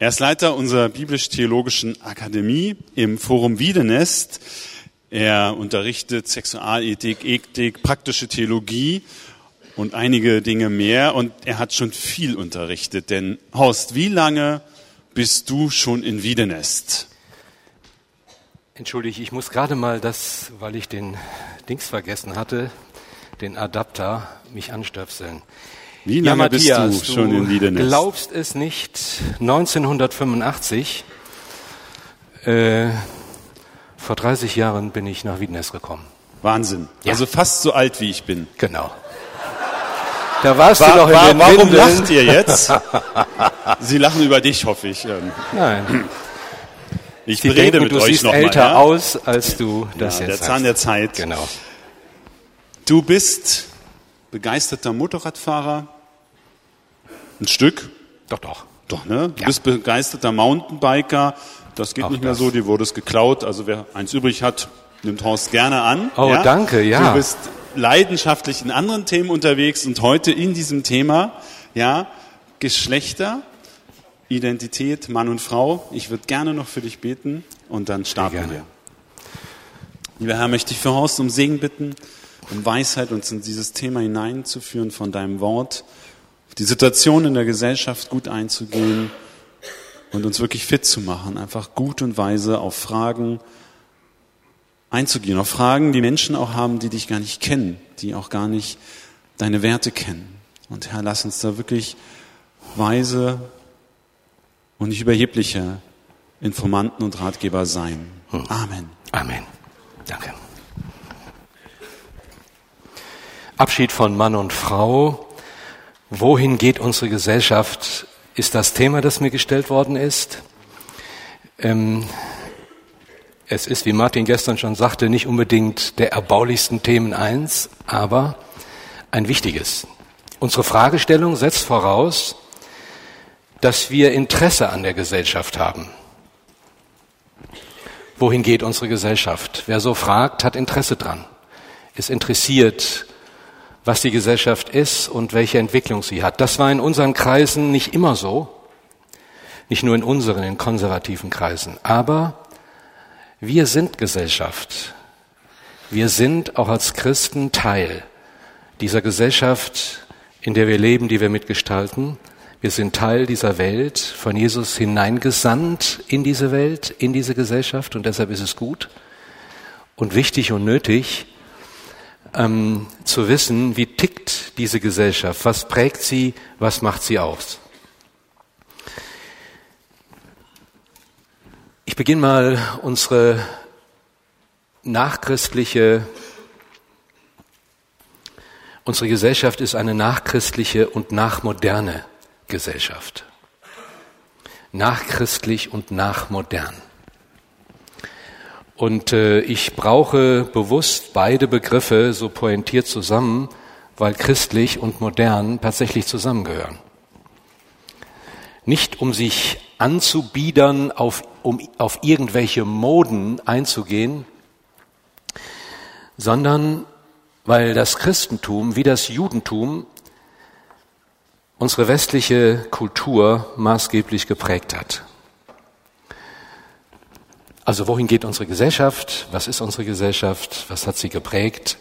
Er ist Leiter unserer biblisch-theologischen Akademie im Forum Wiedenest. Er unterrichtet Sexualethik, Ethik, praktische Theologie und einige Dinge mehr. Und er hat schon viel unterrichtet. Denn Horst, wie lange bist du schon in Wiedenest? Entschuldige, ich muss gerade mal das, weil ich den Dings vergessen hatte, den Adapter, mich anstöpseln. Wie lange ja, Matthias, bist du schon in Wiedenest? Du glaubst es nicht, 1985, äh, vor 30 Jahren bin ich nach Wiedenest gekommen. Wahnsinn. Ja. Also fast so alt wie ich bin. Genau. Da warst War, du noch in war, den warum Windeln. lacht ihr jetzt? Sie lachen über dich, hoffe ich. Ähm, Nein, Ich sie rede denken, mit du euch siehst nochmal. älter Ja? aus, als du das Ja, jetzt der. Zahn der Zeit. Genau. Du bist begeisterter Motorradfahrer. Ein Stück. Doch, doch. Doch, ne? Du Ja. bist begeisterter Mountainbiker. Das geht Auch nicht mehr das. so, dir wurde es geklaut. Also wer eins übrig hat, nimmt Horst gerne an. Oh, danke, ja. Du bist leidenschaftlich in anderen Themen unterwegs und heute in diesem Thema, ja, Geschlechter, Identität, Mann und Frau. Ich würde gerne noch für dich beten und dann starten wir. Lieber Herr, möchte ich für Horst um Segen bitten, um Weisheit uns in dieses Thema hineinzuführen von deinem Wort, auf die Situation in der Gesellschaft gut einzugehen und uns wirklich fit zu machen, einfach gut und weise auf Fragen einzugehen, auf Fragen, die Menschen auch haben, die dich gar nicht kennen, die auch gar nicht deine Werte kennen. Und Herr, lass uns da wirklich weise und nicht überhebliche Informanten und Ratgeber sein. Amen. Amen. Danke. Abschied von Mann und Frau. Wohin geht unsere Gesellschaft? Ist das Thema, das mir gestellt worden ist. Ähm, es ist, wie Martin gestern schon sagte, nicht unbedingt der erbaulichsten Themen eins, aber ein wichtiges. Unsere Fragestellung setzt voraus, dass wir Interesse an der Gesellschaft haben. Wohin geht unsere Gesellschaft? Wer so fragt, hat Interesse dran, ist interessiert, was die Gesellschaft ist und welche Entwicklung sie hat. Das war in unseren Kreisen nicht immer so, nicht nur in unseren, in konservativen Kreisen, aber wir sind Gesellschaft. Wir sind auch als Christen Teil dieser Gesellschaft, in der wir leben, die wir mitgestalten. Wir sind Teil dieser Welt, von Jesus hineingesandt in diese Welt, in diese Gesellschaft und deshalb ist es gut und wichtig und nötig, ähm, zu wissen, wie tickt diese Gesellschaft, was prägt sie, was macht sie aus. Ich beginne mal unsere nachchristliche, unsere Gesellschaft ist eine nachchristliche und nachmoderne Gesellschaft. Nachchristlich und nachmodern. Und äh, ich brauche bewusst beide Begriffe so pointiert zusammen, weil christlich und modern tatsächlich zusammengehören. Nicht um sich anzubiedern, auf, um auf irgendwelche Moden einzugehen, sondern weil das Christentum wie das Judentum unsere westliche Kultur maßgeblich geprägt hat. Also wohin geht unsere Gesellschaft? Was ist unsere Gesellschaft? Was hat sie geprägt?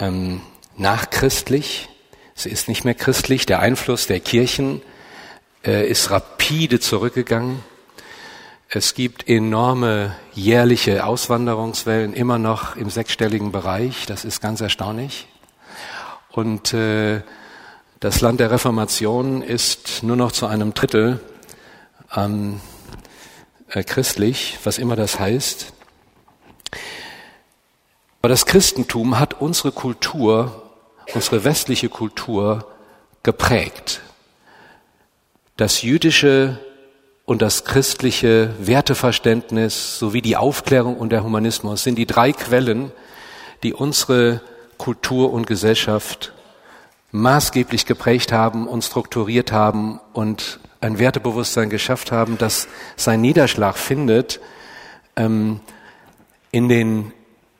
Ähm, nachchristlich. Sie ist nicht mehr christlich. Der Einfluss der Kirchen äh, ist rapide zurückgegangen. Es gibt enorme jährliche Auswanderungswellen, immer noch im sechsstelligen Bereich. Das ist ganz erstaunlich. Und äh, das Land der Reformation ist nur noch zu einem Drittel ähm, äh, christlich, was immer das heißt. Aber das Christentum hat unsere Kultur, unsere westliche Kultur geprägt. Das jüdische und das christliche Werteverständnis sowie die Aufklärung und der Humanismus sind die drei Quellen, die unsere Kultur und Gesellschaft maßgeblich geprägt haben und strukturiert haben und ein Wertebewusstsein geschafft haben, das seinen Niederschlag findet ähm, in den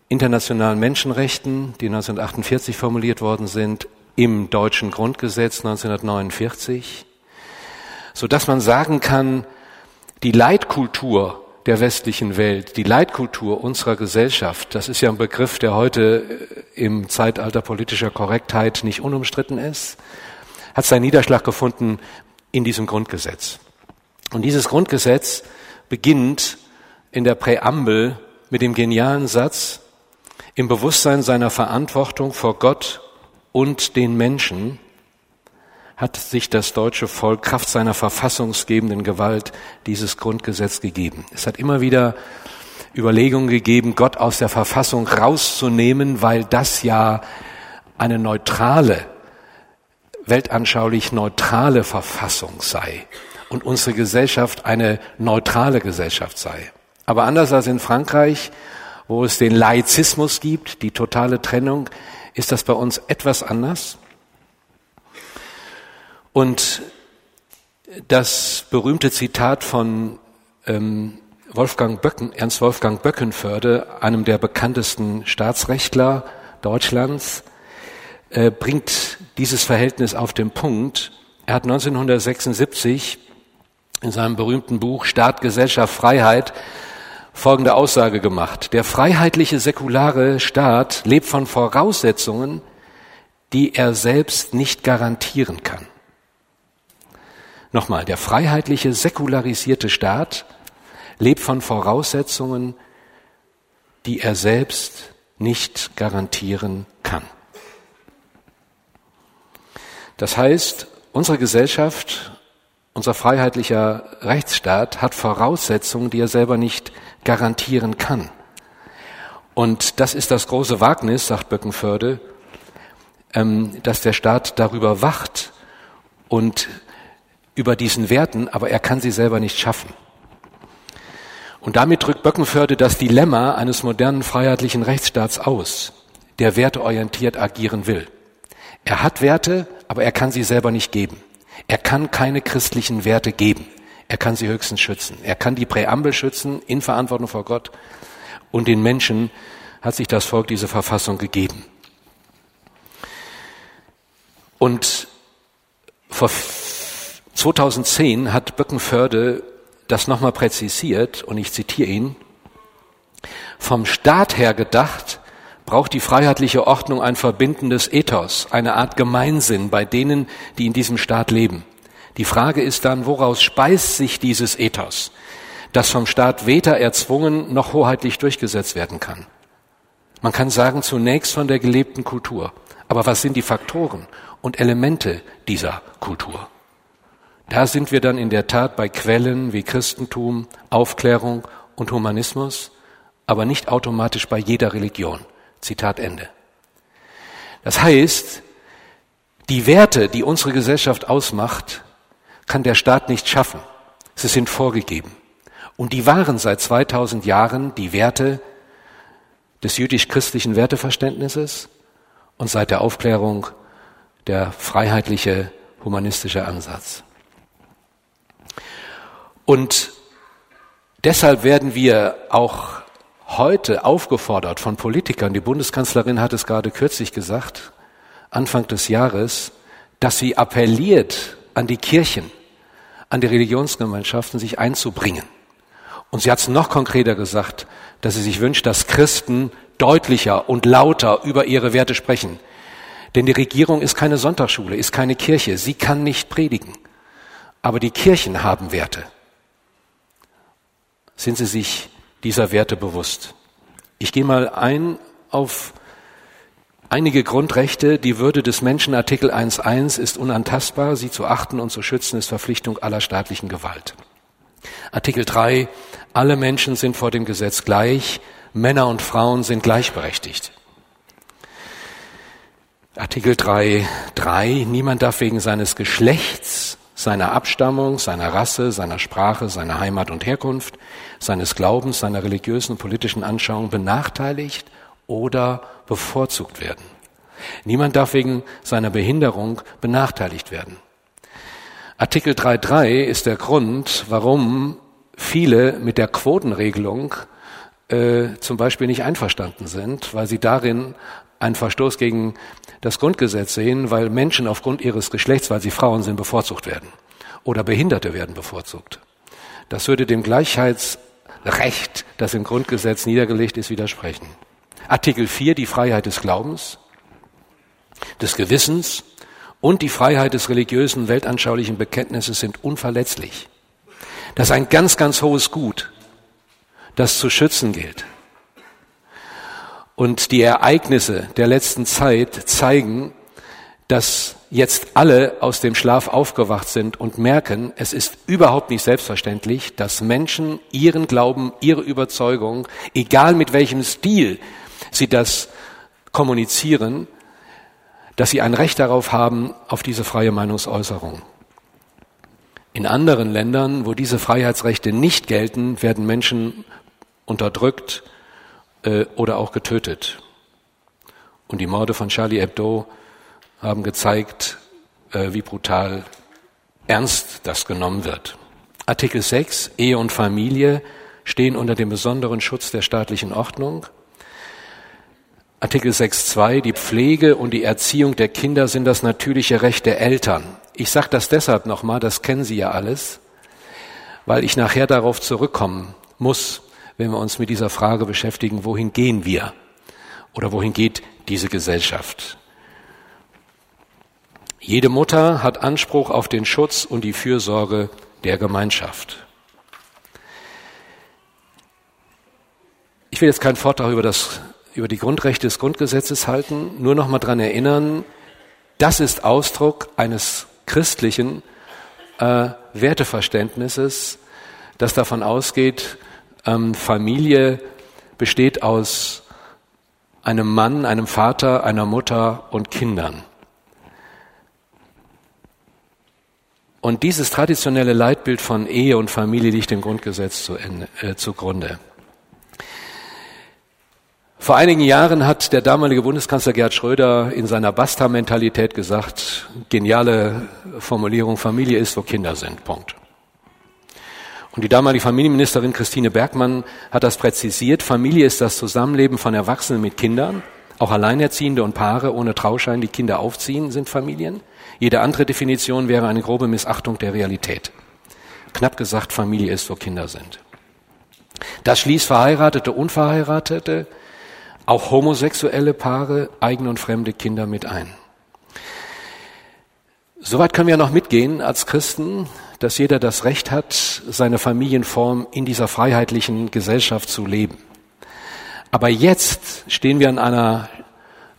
internationalen Menschenrechten, die 1948 formuliert worden sind, im deutschen Grundgesetz 1949, so dass man sagen kann, Die Leitkultur der westlichen Welt, die Leitkultur unserer Gesellschaft, das ist ja ein Begriff, der heute im Zeitalter politischer Korrektheit nicht unumstritten ist, hat seinen Niederschlag gefunden in diesem Grundgesetz. Und dieses Grundgesetz beginnt in der Präambel mit dem genialen Satz, im Bewusstsein seiner Verantwortung vor Gott und den Menschen hat sich das deutsche Volk Kraft seiner verfassungsgebenden Gewalt dieses Grundgesetz gegeben. Es hat immer wieder Überlegungen gegeben, Gott aus der Verfassung rauszunehmen, weil das ja eine neutrale, weltanschaulich neutrale Verfassung sei und unsere Gesellschaft eine neutrale Gesellschaft sei. Aber anders als in Frankreich, wo es den Laizismus gibt, die totale Trennung, ist das bei uns etwas anders. Und das berühmte Zitat von ähm, Wolfgang Böcken, Ernst Wolfgang Böckenförde, einem der bekanntesten Staatsrechtler Deutschlands, äh, bringt dieses Verhältnis auf den Punkt. Er hat 1976 in seinem berühmten Buch Staat, Gesellschaft, Freiheit folgende Aussage gemacht. Der freiheitliche säkulare Staat lebt von Voraussetzungen, die er selbst nicht garantieren kann. Nochmal, der freiheitliche, säkularisierte Staat lebt von Voraussetzungen, die er selbst nicht garantieren kann. Das heißt, unsere Gesellschaft, unser freiheitlicher Rechtsstaat hat Voraussetzungen, die er selber nicht garantieren kann. Und das ist das große Wagnis, sagt Böckenförde, ähm, dass der Staat darüber wacht und über diesen Werten, aber er kann sie selber nicht schaffen. Und damit drückt Böckenförde das Dilemma eines modernen freiheitlichen Rechtsstaats aus, der werteorientiert agieren will. Er hat Werte, aber er kann sie selber nicht geben. Er kann keine christlichen Werte geben. Er kann sie höchstens schützen. Er kann die Präambel schützen in Verantwortung vor Gott. Und den Menschen hat sich das Volk diese Verfassung gegeben. Und vor 2010 hat Böckenförde das nochmal präzisiert und ich zitiere ihn. Vom Staat her gedacht braucht die freiheitliche Ordnung ein verbindendes Ethos, eine Art Gemeinsinn bei denen, die in diesem Staat leben. Die Frage ist dann, woraus speist sich dieses Ethos, das vom Staat weder erzwungen noch hoheitlich durchgesetzt werden kann? Man kann sagen, zunächst von der gelebten Kultur. Aber was sind die Faktoren und Elemente dieser Kultur? Da sind wir dann in der Tat bei Quellen wie Christentum, Aufklärung und Humanismus, aber nicht automatisch bei jeder Religion. Zitat Ende. Das heißt, die Werte, die unsere Gesellschaft ausmacht, kann der Staat nicht schaffen. Sie sind vorgegeben. Und die waren seit 2000 Jahren die Werte des jüdisch-christlichen Werteverständnisses und seit der Aufklärung der freiheitliche humanistische Ansatz. Und deshalb werden wir auch heute aufgefordert von Politikern, die Bundeskanzlerin hat es gerade kürzlich gesagt, Anfang des Jahres, dass sie appelliert an die Kirchen, an die Religionsgemeinschaften, sich einzubringen. Und sie hat es noch konkreter gesagt, dass sie sich wünscht, dass Christen deutlicher und lauter über ihre Werte sprechen. Denn die Regierung ist keine Sonntagsschule, ist keine Kirche. Sie kann nicht predigen. Aber die Kirchen haben Werte sind sie sich dieser Werte bewusst. Ich gehe mal ein auf einige Grundrechte. Die Würde des Menschen, Artikel 1.1, ist unantastbar. Sie zu achten und zu schützen ist Verpflichtung aller staatlichen Gewalt. Artikel 3, alle Menschen sind vor dem Gesetz gleich. Männer und Frauen sind gleichberechtigt. Artikel 3.3, niemand darf wegen seines Geschlechts seiner Abstammung, seiner Rasse, seiner Sprache, seiner Heimat und Herkunft, seines Glaubens, seiner religiösen und politischen Anschauung benachteiligt oder bevorzugt werden. Niemand darf wegen seiner Behinderung benachteiligt werden. Artikel 3.3 ist der Grund, warum viele mit der Quotenregelung äh, zum Beispiel nicht einverstanden sind, weil sie darin einen Verstoß gegen das Grundgesetz sehen, weil Menschen aufgrund ihres Geschlechts, weil sie Frauen sind, bevorzugt werden. Oder Behinderte werden bevorzugt. Das würde dem Gleichheitsrecht, das im Grundgesetz niedergelegt ist, widersprechen. Artikel 4, die Freiheit des Glaubens, des Gewissens und die Freiheit des religiösen, weltanschaulichen Bekenntnisses sind unverletzlich. Das ist ein ganz, ganz hohes Gut, das zu schützen gilt. Und die Ereignisse der letzten Zeit zeigen, dass jetzt alle aus dem Schlaf aufgewacht sind und merken, es ist überhaupt nicht selbstverständlich, dass Menschen ihren Glauben, ihre Überzeugung, egal mit welchem Stil sie das kommunizieren, dass sie ein Recht darauf haben, auf diese freie Meinungsäußerung. In anderen Ländern, wo diese Freiheitsrechte nicht gelten, werden Menschen unterdrückt äh, oder auch getötet. Und die Morde von Charlie Hebdo haben gezeigt, äh, wie brutal ernst das genommen wird. Artikel 6, Ehe und Familie stehen unter dem besonderen Schutz der staatlichen Ordnung. Artikel 6.2, die Pflege und die Erziehung der Kinder sind das natürliche Recht der Eltern. Ich sage das deshalb nochmal, das kennen Sie ja alles, weil ich nachher darauf zurückkommen muss, wenn wir uns mit dieser Frage beschäftigen, wohin gehen wir oder wohin geht diese Gesellschaft. Jede Mutter hat Anspruch auf den Schutz und die Fürsorge der Gemeinschaft. Ich will jetzt keinen Vortrag über das über die Grundrechte des Grundgesetzes halten, nur noch mal dran erinnern, das ist Ausdruck eines christlichen äh, Werteverständnisses, das davon ausgeht, ähm, Familie besteht aus einem Mann, einem Vater, einer Mutter und Kindern. Und dieses traditionelle Leitbild von Ehe und Familie liegt dem Grundgesetz zu äh, zugrunde. Vor einigen Jahren hat der damalige Bundeskanzler Gerhard Schröder in seiner Basta-Mentalität gesagt, geniale Formulierung, Familie ist, wo Kinder sind. Punkt. Und die damalige Familienministerin Christine Bergmann hat das präzisiert. Familie ist das Zusammenleben von Erwachsenen mit Kindern. Auch Alleinerziehende und Paare ohne Trauschein, die Kinder aufziehen, sind Familien. Jede andere Definition wäre eine grobe Missachtung der Realität. Knapp gesagt, Familie ist, wo Kinder sind. Das schließt Verheiratete, Unverheiratete, auch homosexuelle Paare, eigene und fremde Kinder mit ein. Soweit können wir noch mitgehen als Christen, dass jeder das Recht hat, seine Familienform in dieser freiheitlichen Gesellschaft zu leben. Aber jetzt stehen wir an einer,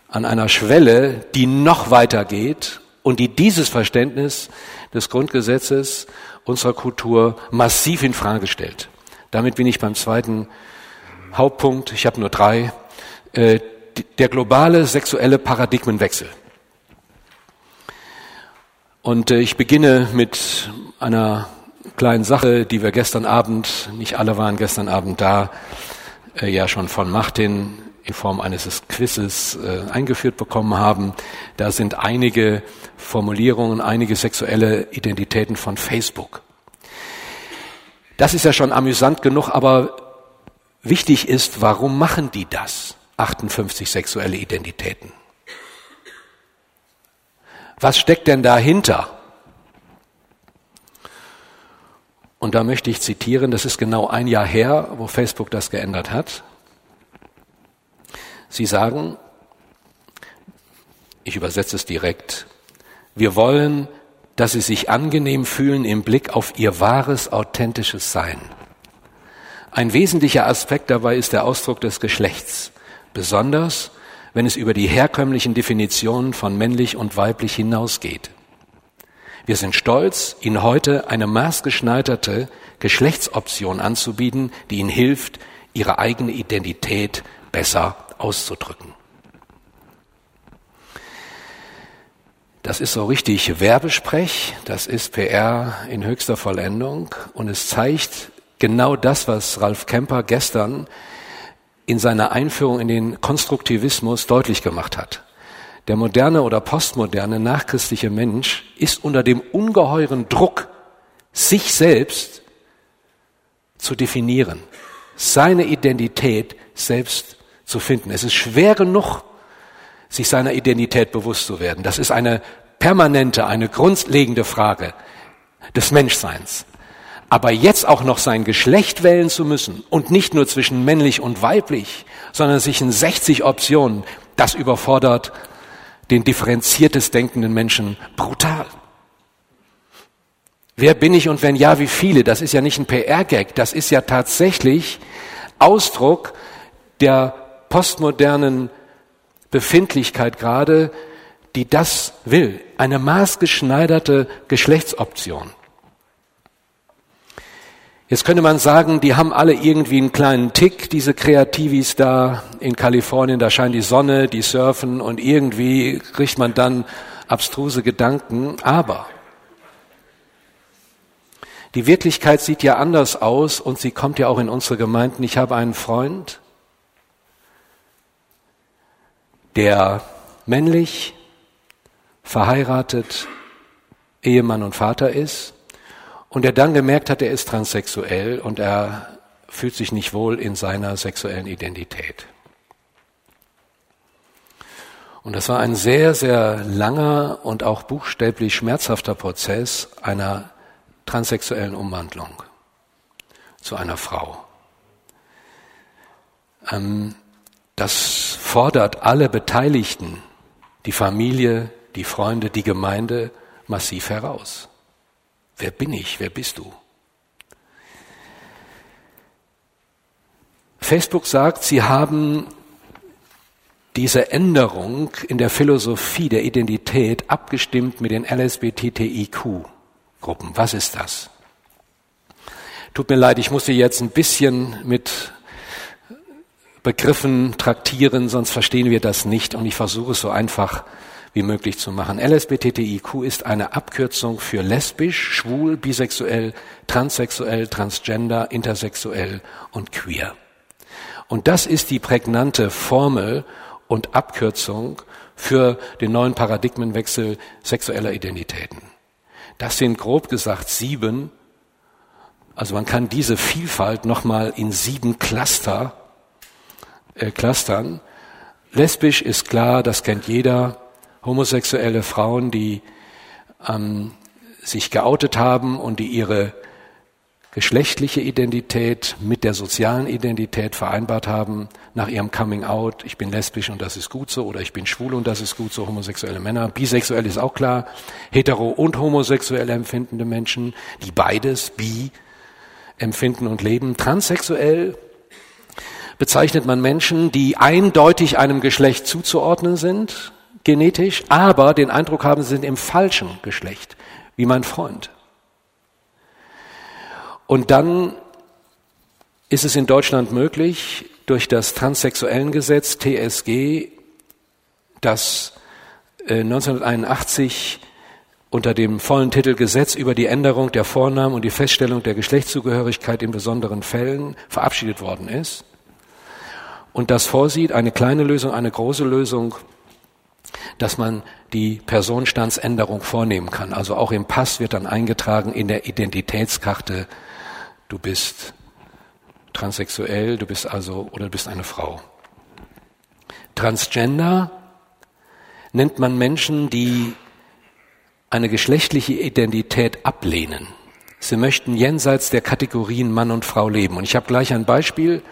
an einer Schwelle, die noch weiter geht und die dieses Verständnis des Grundgesetzes unserer Kultur massiv in Frage stellt. Damit bin ich beim zweiten Hauptpunkt. Ich habe nur drei. Äh, der globale sexuelle Paradigmenwechsel. Und äh, ich beginne mit einer kleinen Sache, die wir gestern Abend, nicht alle waren gestern Abend da, äh, ja schon von Martin in Form eines Quizzes eingeführt bekommen haben. Da sind einige Formulierungen, einige sexuelle Identitäten von Facebook. Das ist ja schon amüsant genug, aber wichtig ist, warum machen die das? 58 sexuelle Identitäten. Was steckt denn dahinter? Und da möchte ich zitieren, das ist genau ein Jahr her, wo Facebook das geändert hat. Sie sagen, ich übersetze es direkt, wir wollen, dass Sie sich angenehm fühlen im Blick auf Ihr wahres, authentisches Sein. Ein wesentlicher Aspekt dabei ist der Ausdruck des Geschlechts besonders wenn es über die herkömmlichen Definitionen von männlich und weiblich hinausgeht. Wir sind stolz, Ihnen heute eine maßgeschneiderte Geschlechtsoption anzubieten, die Ihnen hilft, Ihre eigene Identität besser auszudrücken. Das ist so richtig Werbesprech, das ist PR in höchster Vollendung und es zeigt genau das, was Ralf Kemper gestern in seiner Einführung in den Konstruktivismus deutlich gemacht hat. Der moderne oder postmoderne nachchristliche Mensch ist unter dem ungeheuren Druck, sich selbst zu definieren, seine Identität selbst zu finden. Es ist schwer genug, sich seiner Identität bewusst zu werden. Das ist eine permanente, eine grundlegende Frage des Menschseins. Aber jetzt auch noch sein Geschlecht wählen zu müssen und nicht nur zwischen männlich und weiblich, sondern sich in 60 Optionen, das überfordert den differenziertes denkenden Menschen brutal. Wer bin ich und wenn ja, wie viele? Das ist ja nicht ein PR-Gag, das ist ja tatsächlich Ausdruck der postmodernen Befindlichkeit gerade, die das will. Eine maßgeschneiderte Geschlechtsoption. Jetzt könnte man sagen, die haben alle irgendwie einen kleinen Tick, diese Kreativis da in Kalifornien, da scheint die Sonne, die surfen und irgendwie kriegt man dann abstruse Gedanken. Aber die Wirklichkeit sieht ja anders aus und sie kommt ja auch in unsere Gemeinden. Ich habe einen Freund, der männlich, verheiratet, Ehemann und Vater ist und der dann gemerkt hat, er ist transsexuell und er fühlt sich nicht wohl in seiner sexuellen Identität. Und das war ein sehr, sehr langer und auch buchstäblich schmerzhafter Prozess einer transsexuellen Umwandlung zu einer Frau. Ähm, das fordert alle Beteiligten, die Familie, die Freunde, die Gemeinde massiv heraus. Wer bin ich? Wer bist du? Facebook sagt, sie haben diese Änderung in der Philosophie der Identität abgestimmt mit den LSBTTIQ-Gruppen. Was ist das? Tut mir leid, ich muss Sie jetzt ein bisschen mit Begriffen traktieren, sonst verstehen wir das nicht und ich versuche es so einfach wie möglich zu machen. LSBTTIQ ist eine Abkürzung für lesbisch, schwul, bisexuell, transsexuell, transgender, intersexuell und queer. Und das ist die prägnante Formel und Abkürzung für den neuen Paradigmenwechsel sexueller Identitäten. Das sind grob gesagt sieben, also man kann diese Vielfalt nochmal in sieben Cluster äh, clustern. Lesbisch ist klar, das kennt jeder homosexuelle Frauen, die ähm, sich geoutet haben und die ihre geschlechtliche Identität mit der sozialen Identität vereinbart haben, nach ihrem Coming Out, ich bin lesbisch und das ist gut so, oder ich bin schwul und das ist gut so, homosexuelle Männer. Bisexuell ist auch klar, hetero- und homosexuell empfindende Menschen, die beides, bi, empfinden und leben. Transsexuell bezeichnet man Menschen, die eindeutig einem Geschlecht zuzuordnen sind, genetisch, aber den Eindruck haben, sie sind im falschen Geschlecht, wie mein Freund. Und dann ist es in Deutschland möglich, durch das transsexuellen Gesetz TSG, das 1981 äh, unter dem vollen Titel Gesetz über die Änderung der Vornamen und die Feststellung der Geschlechtszugehörigkeit in besonderen Fällen verabschiedet worden ist. Und das vorsieht eine kleine Lösung, eine große Lösung dass man die Personenstandsänderung vornehmen kann. Also auch im Pass wird dann eingetragen in der Identitätskarte, du bist transsexuell, du bist also oder du bist eine Frau. Transgender nennt man Menschen, die eine geschlechtliche Identität ablehnen. Sie möchten jenseits der Kategorien Mann und Frau leben. Und ich habe gleich ein Beispiel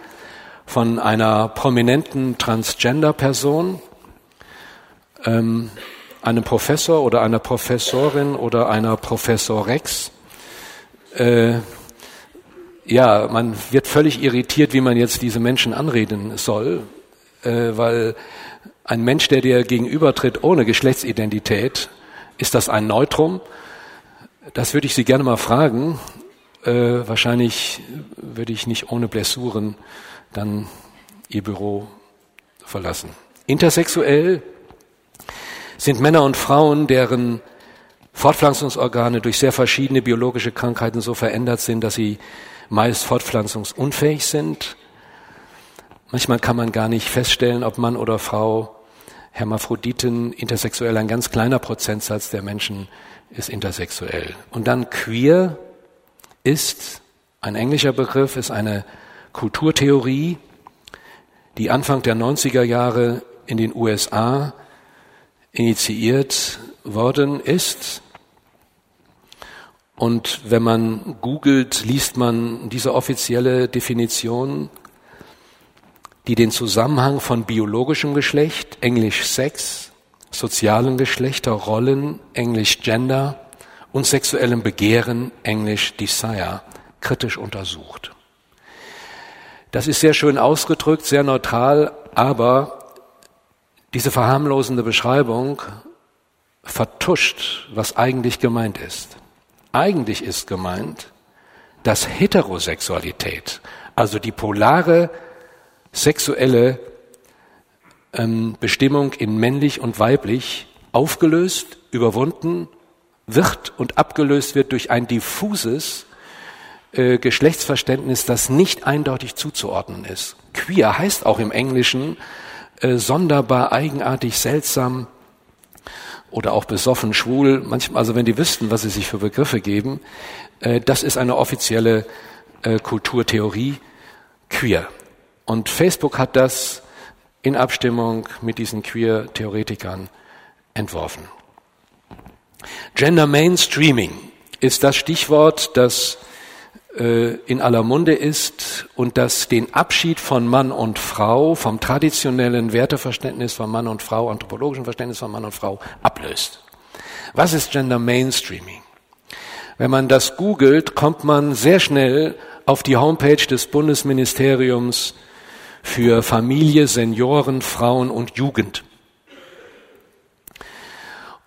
von einer prominenten Transgender-Person, ähm, einem Professor oder einer Professorin oder einer Professorex. Äh, ja, man wird völlig irritiert, wie man jetzt diese Menschen anreden soll, äh, weil ein Mensch, der dir gegenübertritt ohne Geschlechtsidentität, ist das ein Neutrum? Das würde ich Sie gerne mal fragen. Äh, wahrscheinlich würde ich nicht ohne Blessuren dann Ihr Büro verlassen. Intersexuell sind Männer und Frauen, deren Fortpflanzungsorgane durch sehr verschiedene biologische Krankheiten so verändert sind, dass sie meist fortpflanzungsunfähig sind. Manchmal kann man gar nicht feststellen, ob Mann oder Frau Hermaphroditen, intersexuell, ein ganz kleiner Prozentsatz der Menschen ist intersexuell. Und dann queer ist, ein englischer Begriff, ist eine Kulturtheorie, die Anfang der 90er Jahre in den USA initiiert worden ist. Und wenn man googelt, liest man diese offizielle Definition, die den Zusammenhang von biologischem Geschlecht, Englisch Sex, sozialen Geschlechterrollen, Englisch Gender und sexuellem Begehren, Englisch Desire, kritisch untersucht. Das ist sehr schön ausgedrückt, sehr neutral, aber diese verharmlosende Beschreibung vertuscht, was eigentlich gemeint ist. Eigentlich ist gemeint, dass Heterosexualität, also die polare sexuelle ähm, Bestimmung in männlich und weiblich, aufgelöst, überwunden wird und abgelöst wird durch ein diffuses äh, Geschlechtsverständnis, das nicht eindeutig zuzuordnen ist. Queer heißt auch im Englischen äh, sonderbar, eigenartig, seltsam, oder auch besoffen, schwul, manchmal, also wenn die wüssten, was sie sich für Begriffe geben, äh, das ist eine offizielle äh, Kulturtheorie, queer. Und Facebook hat das in Abstimmung mit diesen Queer-Theoretikern entworfen. Gender Mainstreaming ist das Stichwort, das in aller Munde ist und das den Abschied von Mann und Frau, vom traditionellen Werteverständnis von Mann und Frau, anthropologischen Verständnis von Mann und Frau ablöst. Was ist Gender Mainstreaming? Wenn man das googelt, kommt man sehr schnell auf die Homepage des Bundesministeriums für Familie, Senioren, Frauen und Jugend.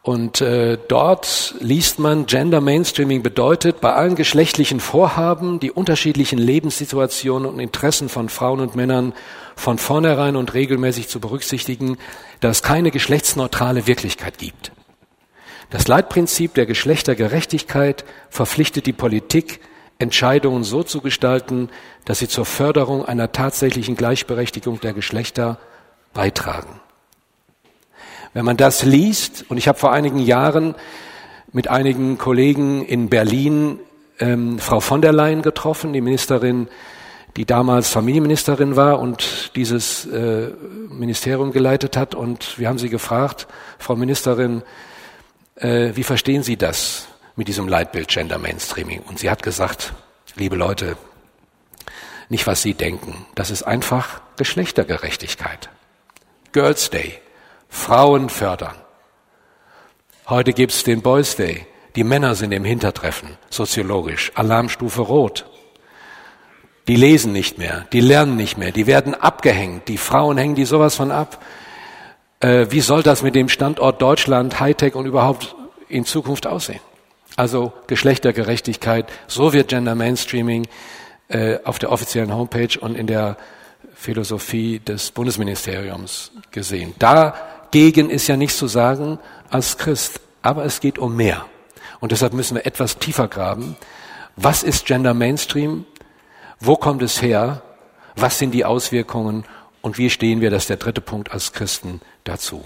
Und äh, dort liest man, Gender Mainstreaming bedeutet, bei allen geschlechtlichen Vorhaben die unterschiedlichen Lebenssituationen und Interessen von Frauen und Männern von vornherein und regelmäßig zu berücksichtigen, dass es keine geschlechtsneutrale Wirklichkeit gibt. Das Leitprinzip der Geschlechtergerechtigkeit verpflichtet die Politik, Entscheidungen so zu gestalten, dass sie zur Förderung einer tatsächlichen Gleichberechtigung der Geschlechter beitragen. Wenn man das liest, und ich habe vor einigen Jahren mit einigen Kollegen in Berlin ähm, Frau von der Leyen getroffen, die Ministerin, die damals Familienministerin war und dieses äh, Ministerium geleitet hat. Und wir haben sie gefragt, Frau Ministerin, äh, wie verstehen Sie das mit diesem Leitbild Gender Mainstreaming? Und sie hat gesagt, liebe Leute, nicht was Sie denken, das ist einfach Geschlechtergerechtigkeit. Girls Day. Frauen fördern. Heute gibt's den Boys Day. Die Männer sind im Hintertreffen, soziologisch. Alarmstufe rot. Die lesen nicht mehr, die lernen nicht mehr, die werden abgehängt. Die Frauen hängen die sowas von ab. Äh, wie soll das mit dem Standort Deutschland, Hightech und überhaupt in Zukunft aussehen? Also Geschlechtergerechtigkeit, so wird Gender Mainstreaming äh, auf der offiziellen Homepage und in der Philosophie des Bundesministeriums gesehen. Da Dagegen ist ja nichts zu sagen als Christ, aber es geht um mehr. Und deshalb müssen wir etwas tiefer graben. Was ist Gender Mainstream? Wo kommt es her? Was sind die Auswirkungen? Und wie stehen wir, das ist der dritte Punkt als Christen dazu?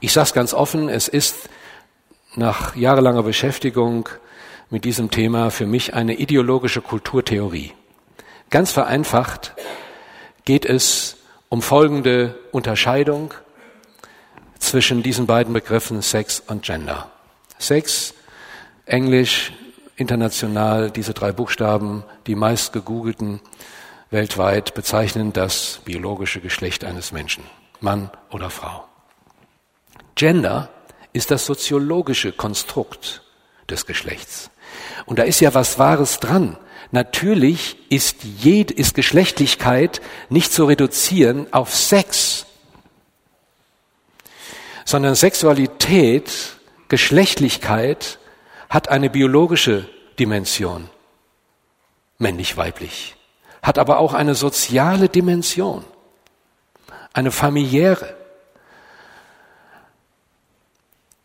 Ich sage es ganz offen, es ist nach jahrelanger Beschäftigung mit diesem Thema für mich eine ideologische Kulturtheorie. Ganz vereinfacht geht es um folgende Unterscheidung zwischen diesen beiden Begriffen Sex und Gender. Sex, Englisch, international, diese drei Buchstaben, die meist gegoogelten weltweit bezeichnen das biologische Geschlecht eines Menschen, Mann oder Frau. Gender ist das soziologische Konstrukt des Geschlechts. Und da ist ja was Wahres dran. Natürlich ist, jed, ist Geschlechtlichkeit nicht zu reduzieren auf Sex sondern Sexualität, Geschlechtlichkeit hat eine biologische Dimension, männlich-weiblich, hat aber auch eine soziale Dimension, eine familiäre,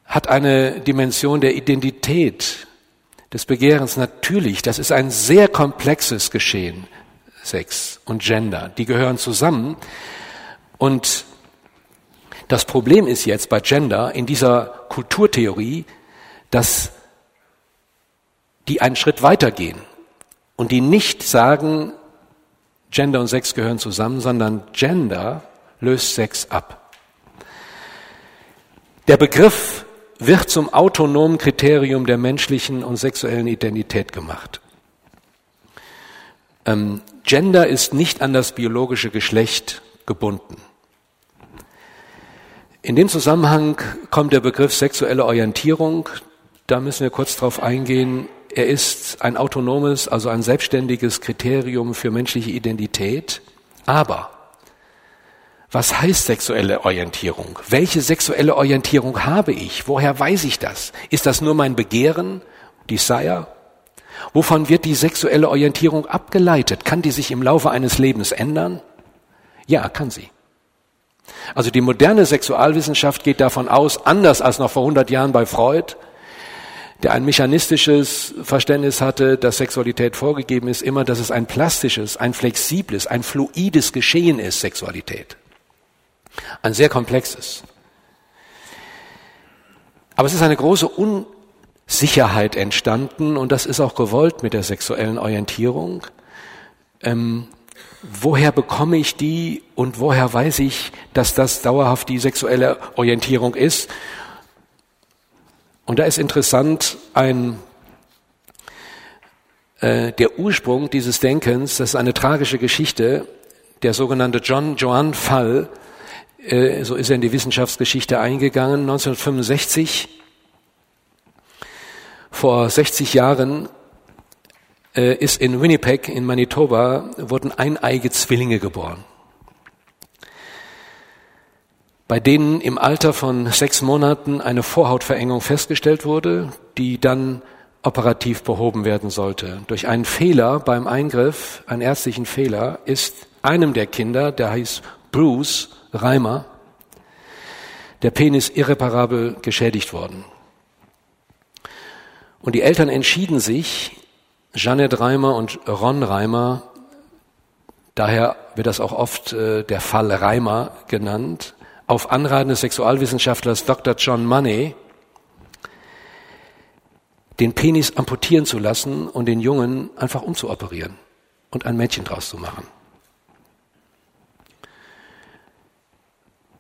hat eine Dimension der Identität, des Begehrens. Natürlich, das ist ein sehr komplexes Geschehen, Sex und Gender, die gehören zusammen. Und das Problem ist jetzt bei Gender in dieser Kulturtheorie, dass die einen Schritt weitergehen und die nicht sagen, Gender und Sex gehören zusammen, sondern Gender löst Sex ab. Der Begriff wird zum autonomen Kriterium der menschlichen und sexuellen Identität gemacht. Ähm, Gender ist nicht an das biologische Geschlecht gebunden. In dem Zusammenhang kommt der Begriff sexuelle Orientierung. Da müssen wir kurz drauf eingehen. Er ist ein autonomes, also ein selbstständiges Kriterium für menschliche Identität. Aber was heißt sexuelle Orientierung? Welche sexuelle Orientierung habe ich? Woher weiß ich das? Ist das nur mein Begehren, Desire? Wovon wird die sexuelle Orientierung abgeleitet? Kann die sich im Laufe eines Lebens ändern? Ja, kann sie. Also die moderne Sexualwissenschaft geht davon aus, anders als noch vor 100 Jahren bei Freud, der ein mechanistisches Verständnis hatte, dass Sexualität vorgegeben ist, immer, dass es ein plastisches, ein flexibles, ein fluides Geschehen ist, Sexualität. Ein sehr komplexes. Aber es ist eine große Unsicherheit entstanden und das ist auch gewollt mit der sexuellen Orientierung. Ähm, woher bekomme ich die und woher weiß ich, dass das dauerhaft die sexuelle Orientierung ist? Und da ist interessant ein äh, der Ursprung dieses Denkens, das ist eine tragische Geschichte, der sogenannte John Joan Fall, äh, so ist er in die Wissenschaftsgeschichte eingegangen, 1965, vor 60 Jahren ist in Winnipeg in Manitoba, wurden eineige Zwillinge geboren bei denen im Alter von sechs Monaten eine Vorhautverengung festgestellt wurde, die dann operativ behoben werden sollte. Durch einen Fehler beim Eingriff, einen ärztlichen Fehler, ist einem der Kinder, der heißt Bruce Reimer, der Penis irreparabel geschädigt worden. Und die Eltern entschieden sich, Jeanette Reimer und Ron Reimer, daher wird das auch oft äh, der Fall Reimer genannt, auf Anraten des Sexualwissenschaftlers Dr. John Money den Penis amputieren zu lassen und den Jungen einfach umzuoperieren und ein Mädchen draus zu machen.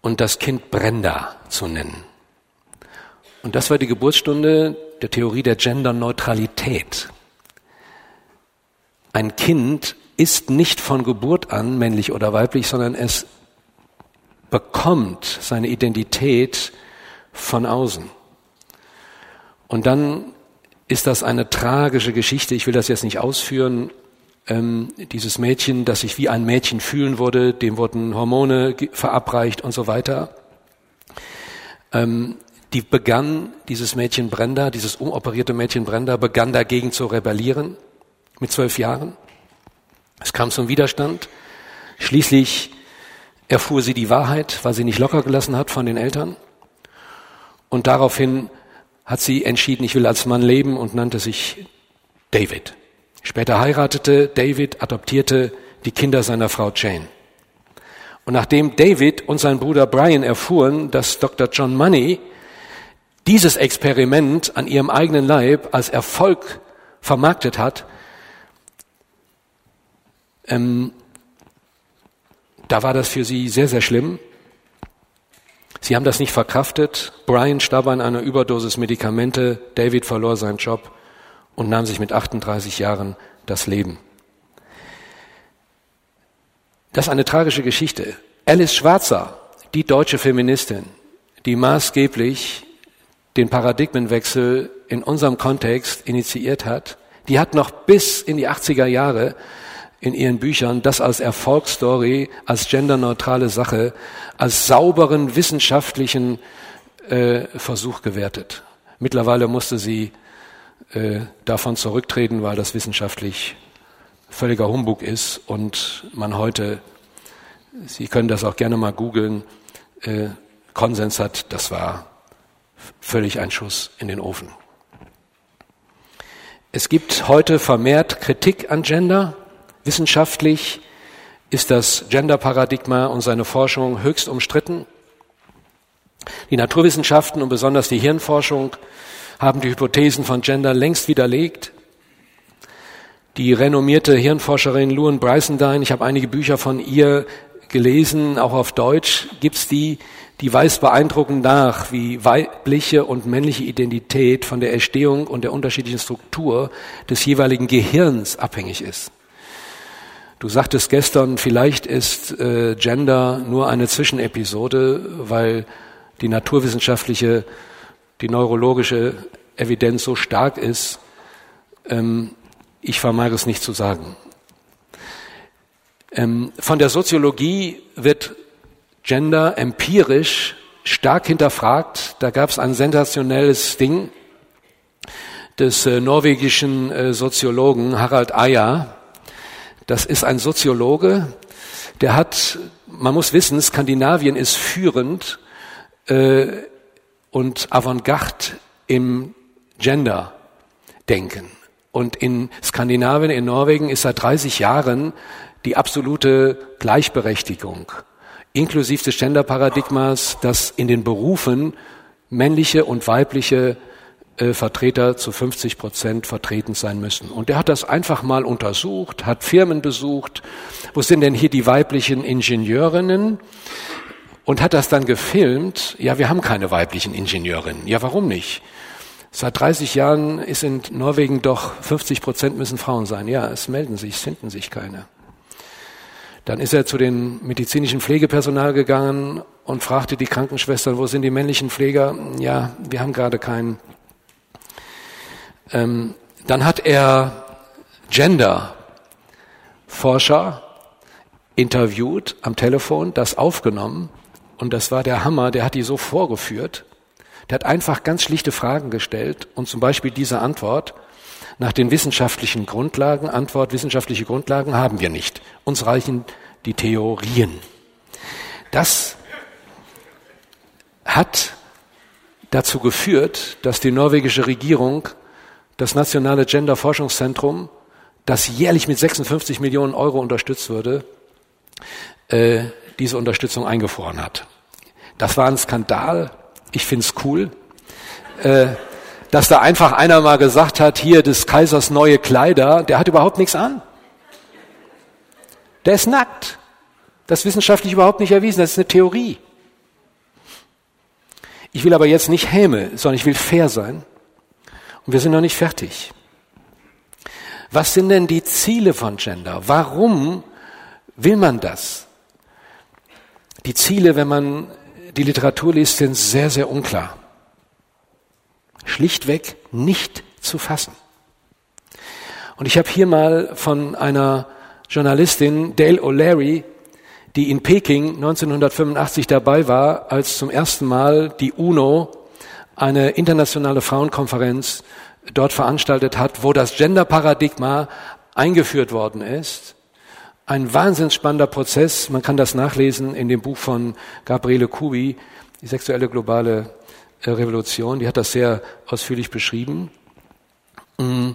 Und das Kind Brenda zu nennen. Und das war die Geburtsstunde der Theorie der Genderneutralität. Ein Kind ist nicht von Geburt an männlich oder weiblich, sondern es bekommt seine Identität von außen. Und dann ist das eine tragische Geschichte. Ich will das jetzt nicht ausführen. Ähm, dieses Mädchen, das sich wie ein Mädchen fühlen wurde, dem wurden Hormone verabreicht und so weiter. Ähm, die begann, dieses Mädchen Brenda, dieses umoperierte Mädchen Brenda, begann dagegen zu rebellieren mit zwölf Jahren. Es kam zum Widerstand. Schließlich erfuhr sie die Wahrheit, weil sie nicht locker gelassen hat von den Eltern. Und daraufhin hat sie entschieden, ich will als Mann leben und nannte sich David. Später heiratete David, adoptierte die Kinder seiner Frau Jane. Und nachdem David und sein Bruder Brian erfuhren, dass Dr. John Money dieses Experiment an ihrem eigenen Leib als Erfolg vermarktet hat, ähm, da war das für sie sehr, sehr schlimm. Sie haben das nicht verkraftet. Brian starb an einer Überdosis Medikamente. David verlor seinen Job und nahm sich mit 38 Jahren das Leben. Das ist eine tragische Geschichte. Alice Schwarzer, die deutsche Feministin, die maßgeblich den Paradigmenwechsel in unserem Kontext initiiert hat, die hat noch bis in die 80er Jahre in ihren Büchern das als Erfolgsstory, als genderneutrale Sache, als sauberen wissenschaftlichen äh, Versuch gewertet. Mittlerweile musste sie äh, davon zurücktreten, weil das wissenschaftlich völliger Humbug ist und man heute, Sie können das auch gerne mal googeln, äh, Konsens hat, das war völlig ein Schuss in den Ofen. Es gibt heute vermehrt Kritik an Gender. Wissenschaftlich ist das Gender-Paradigma und seine Forschung höchst umstritten. Die Naturwissenschaften und besonders die Hirnforschung haben die Hypothesen von Gender längst widerlegt. Die renommierte Hirnforscherin Luan Brycendine, ich habe einige Bücher von ihr gelesen, auch auf Deutsch gibt's die, die weist beeindruckend nach, wie weibliche und männliche Identität von der Erstehung und der unterschiedlichen Struktur des jeweiligen Gehirns abhängig ist. Du sagtest gestern, vielleicht ist äh, Gender nur eine Zwischenepisode, weil die naturwissenschaftliche, die neurologische Evidenz so stark ist. Ähm, ich vermag es nicht zu sagen. Ähm, von der Soziologie wird Gender empirisch stark hinterfragt. Da gab es ein sensationelles Ding des äh, norwegischen äh, Soziologen Harald Eyer. Das ist ein Soziologe, der hat, man muss wissen, Skandinavien ist führend äh, und Avantgarde im Gender-Denken. Und in Skandinavien, in Norwegen ist seit 30 Jahren die absolute Gleichberechtigung inklusive des Gender-Paradigmas, dass in den Berufen männliche und weibliche äh, Vertreter zu 50 Prozent vertreten sein müssen. Und er hat das einfach mal untersucht, hat Firmen besucht, wo sind denn hier die weiblichen Ingenieurinnen? Und hat das dann gefilmt. Ja, wir haben keine weiblichen Ingenieurinnen. Ja, warum nicht? Seit 30 Jahren ist in Norwegen doch 50 Prozent müssen Frauen sein. Ja, es melden sich, es finden sich keine. Dann ist er zu den medizinischen Pflegepersonal gegangen und fragte die Krankenschwestern, wo sind die männlichen Pfleger? Ja, wir haben gerade keinen. Ähm, dann hat er Gender-Forscher interviewt am Telefon, das aufgenommen und das war der Hammer, der hat die so vorgeführt. Der hat einfach ganz schlichte Fragen gestellt und zum Beispiel diese Antwort, nach den wissenschaftlichen Grundlagen, Antwort, wissenschaftliche Grundlagen haben wir nicht. Uns reichen die Theorien. Das hat dazu geführt, dass die norwegische Regierung das nationale Gender Forschungszentrum, das jährlich mit 56 Millionen Euro unterstützt würde, äh, diese Unterstützung eingefroren hat. Das war ein Skandal. Ich find's cool. Äh, dass da einfach einer mal gesagt hat, hier des Kaisers neue Kleider, der hat überhaupt nichts an. Der ist nackt. Das ist wissenschaftlich überhaupt nicht erwiesen, das ist eine Theorie. Ich will aber jetzt nicht Häme, sondern ich will fair sein. Und wir sind noch nicht fertig. Was sind denn die Ziele von Gender? Warum will man das? Die Ziele, wenn man die Literatur liest, sind sehr, sehr unklar schlichtweg nicht zu fassen. Und ich habe hier mal von einer Journalistin, Dale O'Leary, die in Peking 1985 dabei war, als zum ersten Mal die UNO eine internationale Frauenkonferenz dort veranstaltet hat, wo das Gender-Paradigma eingeführt worden ist. Ein wahnsinns spannender Prozess. Man kann das nachlesen in dem Buch von Gabriele Kubi, die sexuelle globale Revolution, die hat das sehr ausführlich beschrieben. Mm.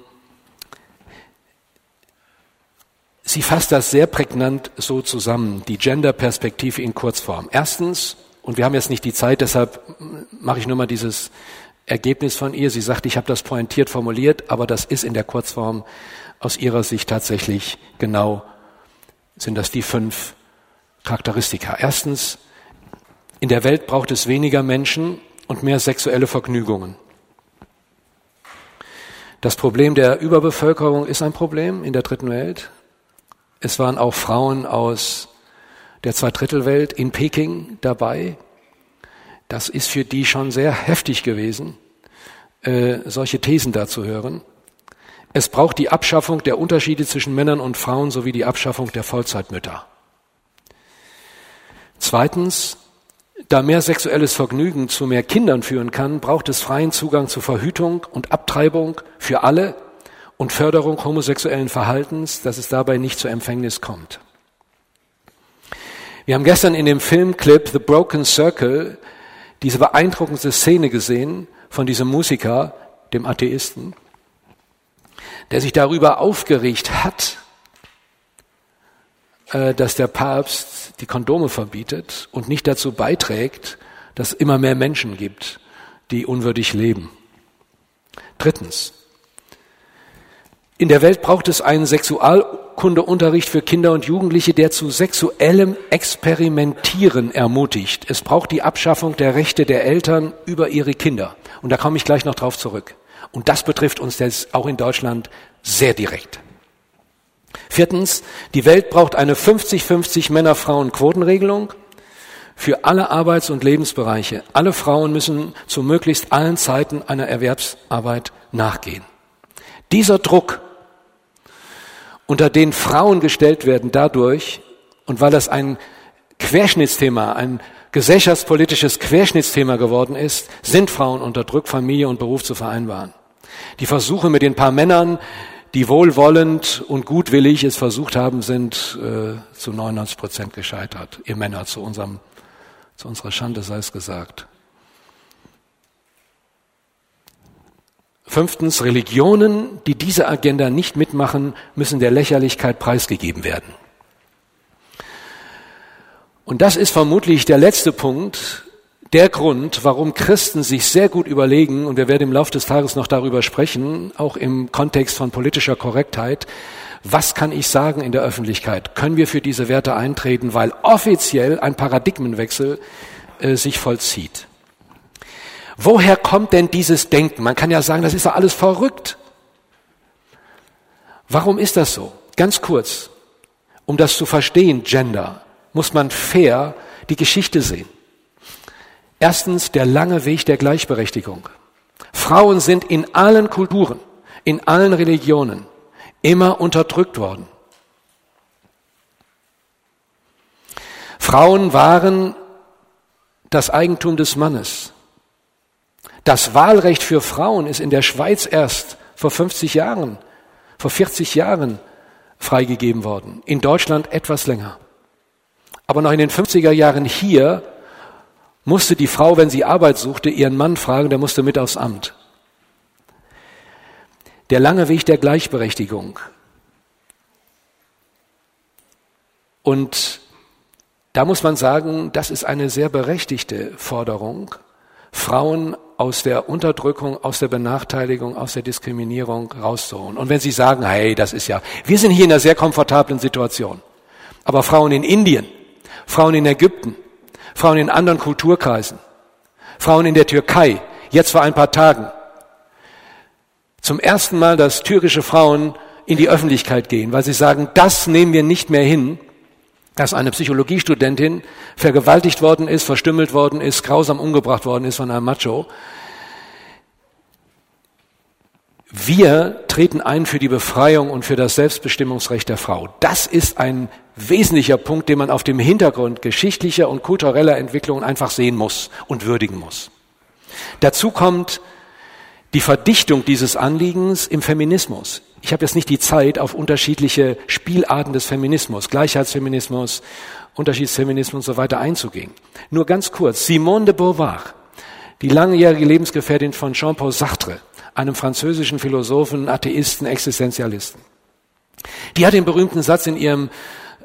Sie fasst das sehr prägnant so zusammen, die Gender-Perspektive in Kurzform. Erstens, und wir haben jetzt nicht die Zeit, deshalb mache ich nur mal dieses Ergebnis von ihr. Sie sagt, ich habe das pointiert formuliert, aber das ist in der Kurzform aus ihrer Sicht tatsächlich genau, sind das die fünf Charakteristika. Erstens, in der Welt braucht es weniger Menschen, und mehr sexuelle Vergnügungen. Das Problem der Überbevölkerung ist ein Problem in der dritten Welt. Es waren auch Frauen aus der Zweidrittelwelt in Peking dabei. Das ist für die schon sehr heftig gewesen, äh, solche Thesen da zu hören. Es braucht die Abschaffung der Unterschiede zwischen Männern und Frauen sowie die Abschaffung der Vollzeitmütter. Zweitens, da mehr sexuelles Vergnügen zu mehr Kindern führen kann, braucht es freien Zugang zu Verhütung und Abtreibung für alle und Förderung homosexuellen Verhaltens, dass es dabei nicht zur Empfängnis kommt. Wir haben gestern in dem Filmclip The Broken Circle diese beeindruckende Szene gesehen von diesem Musiker, dem Atheisten, der sich darüber aufgeregt hat, äh, dass der Papst die Kondome verbietet und nicht dazu beiträgt, dass es immer mehr Menschen gibt, die unwürdig leben. Drittens. In der Welt braucht es einen Sexual Sachkundeunterricht für Kinder und Jugendliche, der zu sexuellem Experimentieren ermutigt. Es braucht die Abschaffung der Rechte der Eltern über ihre Kinder. Und da komme ich gleich noch drauf zurück. Und das betrifft uns jetzt auch in Deutschland sehr direkt. Viertens, die Welt braucht eine 50-50 Männer-Frauen-Quotenregelung für alle Arbeits- und Lebensbereiche. Alle Frauen müssen zu möglichst allen Zeiten einer Erwerbsarbeit nachgehen. Dieser Druck, unter den Frauen gestellt werden dadurch, und weil das ein Querschnittsthema, ein gesellschaftspolitisches Querschnittsthema geworden ist, sind Frauen unter Druck, Familie und Beruf zu vereinbaren. Die Versuche mit den paar Männern, die wohlwollend und gutwillig es versucht haben, sind äh, zu 99 Prozent gescheitert. Ihr Männer, zu unserem, zu unserer Schande sei es gesagt. Fünftens, Religionen, die diese Agenda nicht mitmachen, müssen der Lächerlichkeit preisgegeben werden. Und das ist vermutlich der letzte Punkt, der Grund, warum Christen sich sehr gut überlegen, und wir werden im Laufe des Tages noch darüber sprechen, auch im Kontext von politischer Korrektheit, was kann ich sagen in der Öffentlichkeit? Können wir für diese Werte eintreten, weil offiziell ein Paradigmenwechsel äh, sich vollzieht? Woher kommt denn dieses Denken? Man kann ja sagen, das ist doch alles verrückt. Warum ist das so? Ganz kurz. Um das zu verstehen, Gender, muss man fair die Geschichte sehen. Erstens der lange Weg der Gleichberechtigung. Frauen sind in allen Kulturen, in allen Religionen immer unterdrückt worden. Frauen waren das Eigentum des Mannes. Das Wahlrecht für Frauen ist in der Schweiz erst vor 50 Jahren, vor 40 Jahren freigegeben worden. In Deutschland etwas länger. Aber noch in den 50er Jahren hier musste die Frau, wenn sie Arbeit suchte, ihren Mann fragen, der musste mit aufs Amt. Der lange Weg der Gleichberechtigung. Und da muss man sagen, das ist eine sehr berechtigte Forderung, Frauen aus der Unterdrückung, aus der Benachteiligung, aus der Diskriminierung rauszuholen. Und wenn Sie sagen, hey, das ist ja, wir sind hier in einer sehr komfortablen Situation. Aber Frauen in Indien, Frauen in Ägypten, Frauen in anderen Kulturkreisen, Frauen in der Türkei, jetzt vor ein paar Tagen. Zum ersten Mal, dass türkische Frauen in die Öffentlichkeit gehen, weil sie sagen, das nehmen wir nicht mehr hin, dass eine Psychologiestudentin vergewaltigt worden ist, verstümmelt worden ist, grausam umgebracht worden ist von einem Macho. Wir treten ein für die Befreiung und für das Selbstbestimmungsrecht der Frau. Das ist ein wesentlicher Punkt, den man auf dem Hintergrund geschichtlicher und kultureller Entwicklungen einfach sehen muss und würdigen muss. Dazu kommt die Verdichtung dieses Anliegens im Feminismus. Ich habe jetzt nicht die Zeit, auf unterschiedliche Spielarten des Feminismus, Gleichheitsfeminismus, Unterschiedsfeminismus und so weiter einzugehen. Nur ganz kurz, Simone de Beauvoir, die langjährige Lebensgefährtin von Jean-Paul Sartre, einem französischen Philosophen, Atheisten, Existenzialisten. Die hat den berühmten Satz in ihrem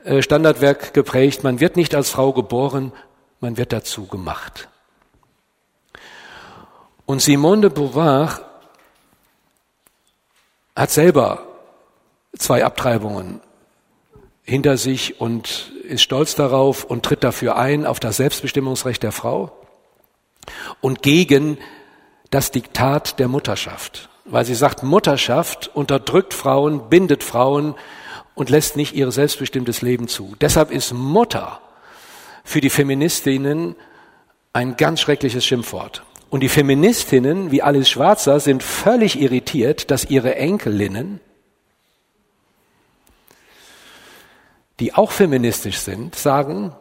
äh, Standardwerk geprägt, man wird nicht als Frau geboren, man wird dazu gemacht. Und Simone de Beauvoir hat selber zwei Abtreibungen hinter sich und ist stolz darauf und tritt dafür ein, auf das Selbstbestimmungsrecht der Frau und gegen das Diktat der Mutterschaft. Weil sie sagt, Mutterschaft unterdrückt Frauen, bindet Frauen und lässt nicht ihr selbstbestimmtes Leben zu. Deshalb ist Mutter für die Feministinnen ein ganz schreckliches Schimpfwort. Und die Feministinnen, wie Alice Schwarzer, sind völlig irritiert, dass ihre Enkelinnen, die auch feministisch sind, sagen,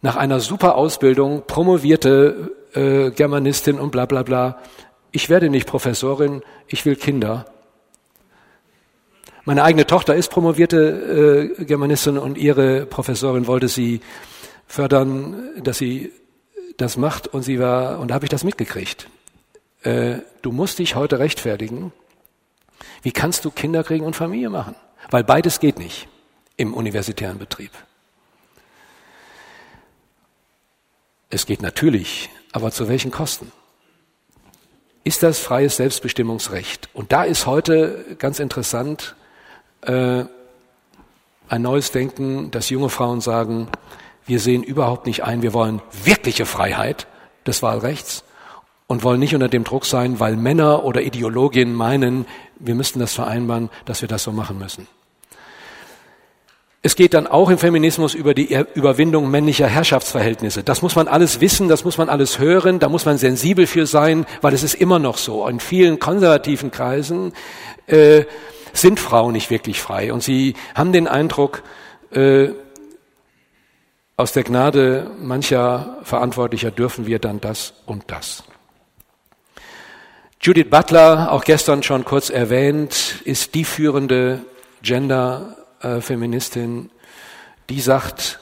nach einer super Ausbildung, promovierte äh, Germanistin und bla bla bla, ich werde nicht Professorin, ich will Kinder. Meine eigene Tochter ist promovierte äh, Germanistin und ihre Professorin wollte sie fördern, dass sie das macht und sie war, und da habe ich das mitgekriegt. Äh, du musst dich heute rechtfertigen. Wie kannst du Kinder kriegen und Familie machen? Weil beides geht nicht im universitären Betrieb. Es geht natürlich, aber zu welchen Kosten? Ist das freies Selbstbestimmungsrecht? Und da ist heute ganz interessant, äh, ein neues Denken, dass junge Frauen sagen, wir sehen überhaupt nicht ein, wir wollen wirkliche Freiheit des Wahlrechts und wollen nicht unter dem Druck sein, weil Männer oder Ideologien meinen, wir müssten das vereinbaren, dass wir das so machen müssen. Es geht dann auch im Feminismus über die Überwindung männlicher Herrschaftsverhältnisse. Das muss man alles wissen, das muss man alles hören, da muss man sensibel für sein, weil es ist immer noch so. In vielen konservativen Kreisen äh, sind Frauen nicht wirklich frei und sie haben den Eindruck, äh, aus der Gnade mancher Verantwortlicher dürfen wir dann das und das. Judith Butler, auch gestern schon kurz erwähnt, ist die führende Gender-Feministin, die sagt,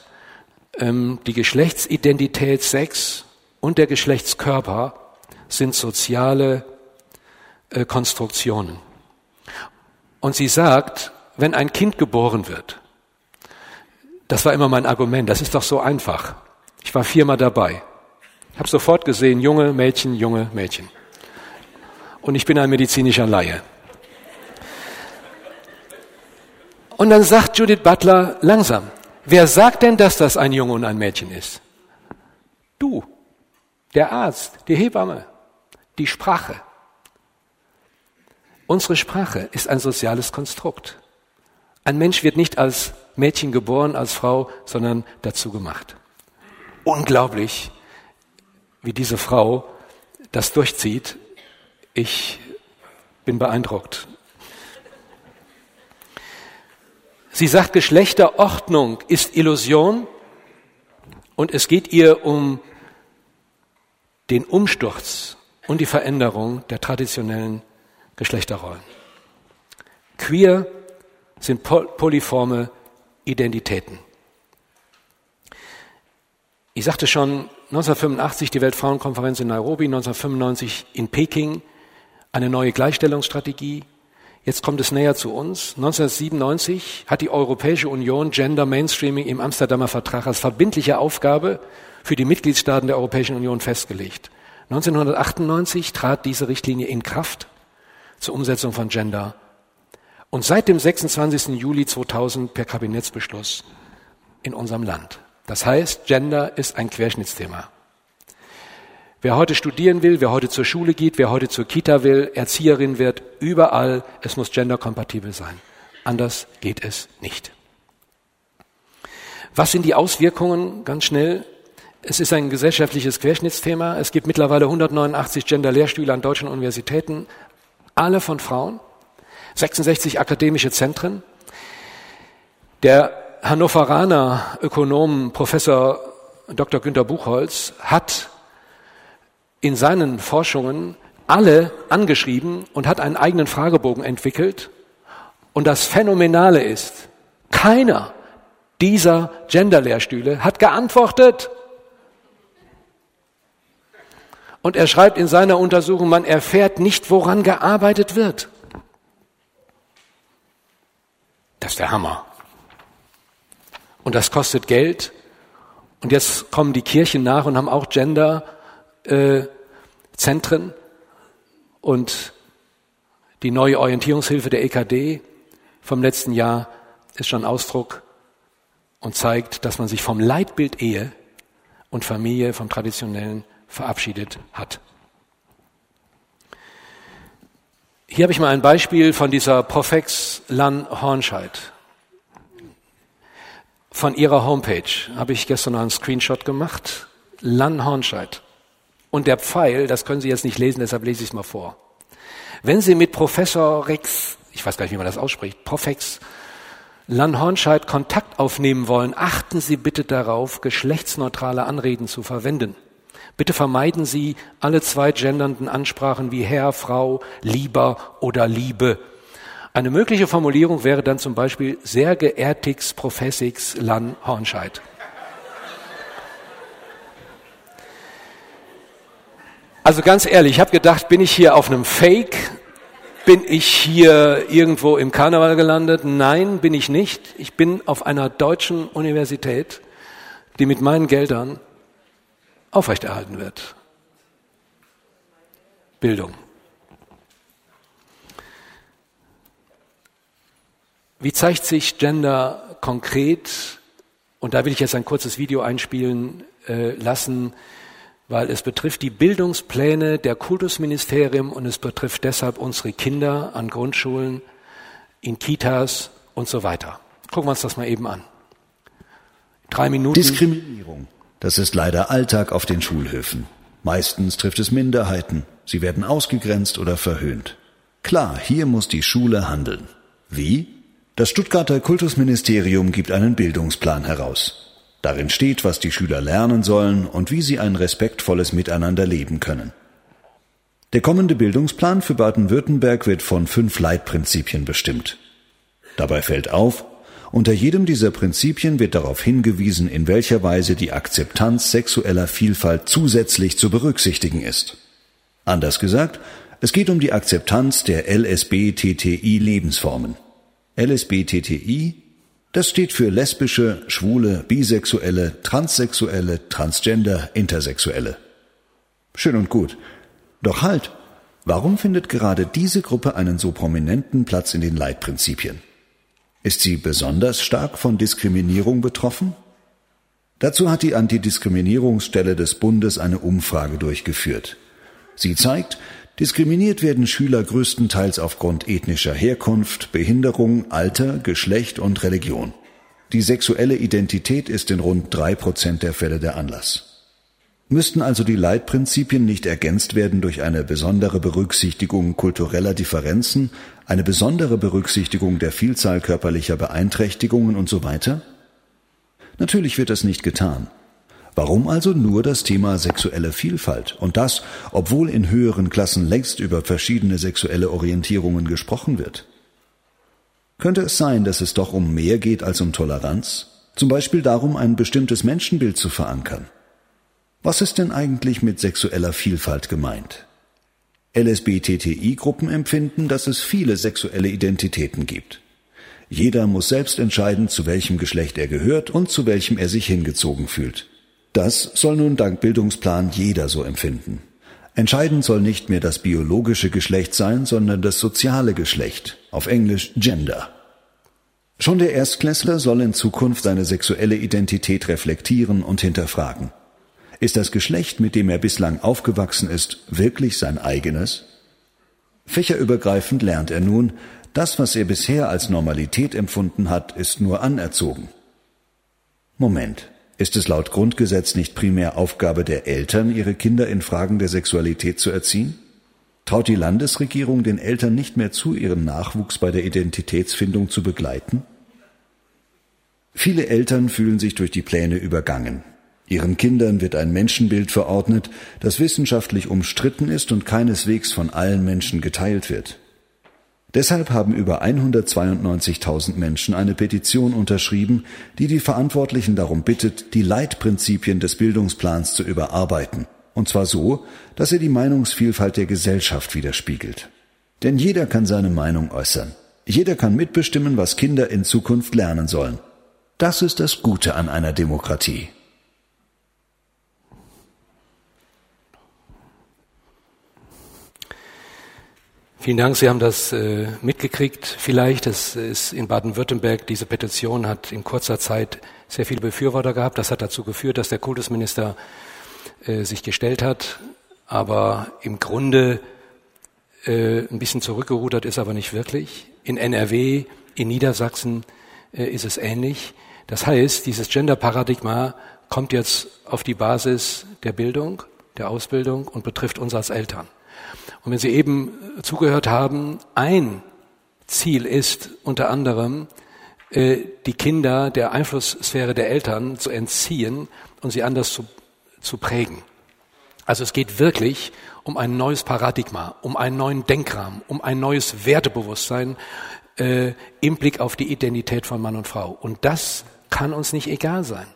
ähm, die Geschlechtsidentität Sex und der Geschlechtskörper sind soziale äh, Konstruktionen. Und sie sagt, wenn ein Kind geboren wird, das war immer mein Argument, das ist doch so einfach. Ich war viermal dabei. Ich habe sofort gesehen, junge Mädchen, junge Mädchen und ich bin ein medizinischer Laie. Und dann sagt Judith Butler langsam, wer sagt denn, dass das ein Junge und ein Mädchen ist? Du, der Arzt, die Hebamme, die Sprache. Unsere Sprache ist ein soziales Konstrukt. Ein Mensch wird nicht als Mädchen geboren, als Frau, sondern dazu gemacht. Unglaublich, wie diese Frau das durchzieht ich bin beeindruckt. Sie sagt, Geschlechterordnung ist Illusion und es geht ihr um den Umsturz und die Veränderung der traditionellen Geschlechterrollen. Queer sind polyforme Identitäten. Ich sagte schon, 1985 die Weltfrauenkonferenz in Nairobi, 1995 in Peking, eine neue Gleichstellungsstrategie. Jetzt kommt es näher zu uns. 1997 hat die Europäische Union Gender Mainstreaming im Amsterdamer Vertrag als verbindliche Aufgabe für die Mitgliedstaaten der Europäischen Union festgelegt. 1998 trat diese Richtlinie in Kraft zur Umsetzung von Gender und seit dem 26. Juli 2000 per Kabinettsbeschluss in unserem Land. Das heißt, Gender ist ein Querschnittsthema. Wer heute studieren will, wer heute zur Schule geht, wer heute zur Kita will, Erzieherin wird, überall, es muss genderkompatibel sein. Anders geht es nicht. Was sind die Auswirkungen? Ganz schnell. Es ist ein gesellschaftliches Querschnittsthema. Es gibt mittlerweile 189 Gender-Lehrstühle an deutschen Universitäten, alle von Frauen, 66 akademische Zentren. Der Hannoveraner Ökonom Professor Dr. Günter Buchholz hat in seinen Forschungen alle angeschrieben und hat einen eigenen Fragebogen entwickelt. Und das Phänomenale ist, keiner dieser Gender-Lehrstühle hat geantwortet. Und er schreibt in seiner Untersuchung, man erfährt nicht, woran gearbeitet wird. Das ist der Hammer. Und das kostet Geld. Und jetzt kommen die Kirchen nach und haben auch Gender äh, und die neue Orientierungshilfe der EKD vom letzten Jahr ist schon Ausdruck und zeigt, dass man sich vom Leitbild Ehe und Familie, vom traditionellen verabschiedet hat. Hier habe ich mal ein Beispiel von dieser Profex Lan Hornscheid. Von ihrer Homepage habe ich gestern noch einen Screenshot gemacht. Lan Hornscheid. Und der Pfeil, das können Sie jetzt nicht lesen, deshalb lese ich es mal vor. Wenn Sie mit Professor Rex, ich weiß gar nicht, wie man das ausspricht, Profex Lanhornscheid Kontakt aufnehmen wollen, achten Sie bitte darauf, geschlechtsneutrale Anreden zu verwenden. Bitte vermeiden Sie alle zwei gendernden Ansprachen wie Herr, Frau, Lieber oder Liebe. Eine mögliche Formulierung wäre dann zum Beispiel sehr geehrtix Professix Lan Hornscheid. Also ganz ehrlich, ich habe gedacht, bin ich hier auf einem Fake? Bin ich hier irgendwo im Karneval gelandet? Nein, bin ich nicht. Ich bin auf einer deutschen Universität, die mit meinen Geldern aufrechterhalten wird. Bildung. Wie zeigt sich Gender konkret, und da will ich jetzt ein kurzes Video einspielen äh, lassen, weil es betrifft die Bildungspläne der Kultusministerium und es betrifft deshalb unsere Kinder an Grundschulen, in Kitas und so weiter. Gucken wir uns das mal eben an. Drei Minuten. Diskriminierung. Das ist leider Alltag auf den Schulhöfen. Meistens trifft es Minderheiten. Sie werden ausgegrenzt oder verhöhnt. Klar, hier muss die Schule handeln. Wie? Das Stuttgarter Kultusministerium gibt einen Bildungsplan heraus. Darin steht, was die Schüler lernen sollen und wie sie ein respektvolles Miteinander leben können. Der kommende Bildungsplan für Baden-Württemberg wird von fünf Leitprinzipien bestimmt. Dabei fällt auf, unter jedem dieser Prinzipien wird darauf hingewiesen, in welcher Weise die Akzeptanz sexueller Vielfalt zusätzlich zu berücksichtigen ist. Anders gesagt, es geht um die Akzeptanz der LSBTTI-Lebensformen. LSBTTI, das steht für lesbische, schwule, bisexuelle, transsexuelle, transgender, intersexuelle. Schön und gut. Doch halt, warum findet gerade diese Gruppe einen so prominenten Platz in den Leitprinzipien? Ist sie besonders stark von Diskriminierung betroffen? Dazu hat die Antidiskriminierungsstelle des Bundes eine Umfrage durchgeführt. Sie zeigt, diskriminiert werden Schüler größtenteils aufgrund ethnischer Herkunft, Behinderung, Alter, Geschlecht und Religion. Die sexuelle Identität ist in rund drei Prozent der Fälle der Anlass. Müssten also die Leitprinzipien nicht ergänzt werden durch eine besondere Berücksichtigung kultureller Differenzen, eine besondere Berücksichtigung der Vielzahl körperlicher Beeinträchtigungen und so weiter? Natürlich wird das nicht getan. Warum also nur das Thema sexuelle Vielfalt? Und das, obwohl in höheren Klassen längst über verschiedene sexuelle Orientierungen gesprochen wird. Könnte es sein, dass es doch um mehr geht als um Toleranz? Zum Beispiel darum, ein bestimmtes Menschenbild zu verankern? Was ist denn eigentlich mit sexueller Vielfalt gemeint? LSBTTI-Gruppen empfinden, dass es viele sexuelle Identitäten gibt. Jeder muss selbst entscheiden, zu welchem Geschlecht er gehört und zu welchem er sich hingezogen fühlt. Das soll nun dank Bildungsplan jeder so empfinden. Entscheidend soll nicht mehr das biologische Geschlecht sein, sondern das soziale Geschlecht, auf Englisch Gender. Schon der Erstklässler soll in Zukunft seine sexuelle Identität reflektieren und hinterfragen. Ist das Geschlecht, mit dem er bislang aufgewachsen ist, wirklich sein eigenes? Fächerübergreifend lernt er nun, das, was er bisher als Normalität empfunden hat, ist nur anerzogen. Moment, ist es laut Grundgesetz nicht primär Aufgabe der Eltern, ihre Kinder in Fragen der Sexualität zu erziehen? Traut die Landesregierung den Eltern nicht mehr zu, ihren Nachwuchs bei der Identitätsfindung zu begleiten? Viele Eltern fühlen sich durch die Pläne übergangen. Ihren Kindern wird ein Menschenbild verordnet, das wissenschaftlich umstritten ist und keineswegs von allen Menschen geteilt wird. Deshalb haben über 192.000 Menschen eine Petition unterschrieben, die die Verantwortlichen darum bittet, die Leitprinzipien des Bildungsplans zu überarbeiten, und zwar so, dass er die Meinungsvielfalt der Gesellschaft widerspiegelt. Denn jeder kann seine Meinung äußern. Jeder kann mitbestimmen, was Kinder in Zukunft lernen sollen. Das ist das Gute an einer Demokratie. Vielen Dank. Sie haben das äh, mitgekriegt. Vielleicht, es ist in Baden-Württemberg, diese Petition hat in kurzer Zeit sehr viele Befürworter gehabt. Das hat dazu geführt, dass der Kultusminister äh, sich gestellt hat. Aber im Grunde äh, ein bisschen zurückgerudert ist aber nicht wirklich. In NRW, in Niedersachsen äh, ist es ähnlich. Das heißt, dieses Gender-Paradigma kommt jetzt auf die Basis der Bildung, der Ausbildung und betrifft uns als Eltern. Und wenn Sie eben zugehört haben, ein Ziel ist unter anderem, äh, die Kinder der Einflusssphäre der Eltern zu entziehen und sie anders zu, zu prägen. Also es geht wirklich um ein neues Paradigma, um einen neuen Denkrahmen, um ein neues Wertebewusstsein äh, im Blick auf die Identität von Mann und Frau. Und das kann uns nicht egal sein.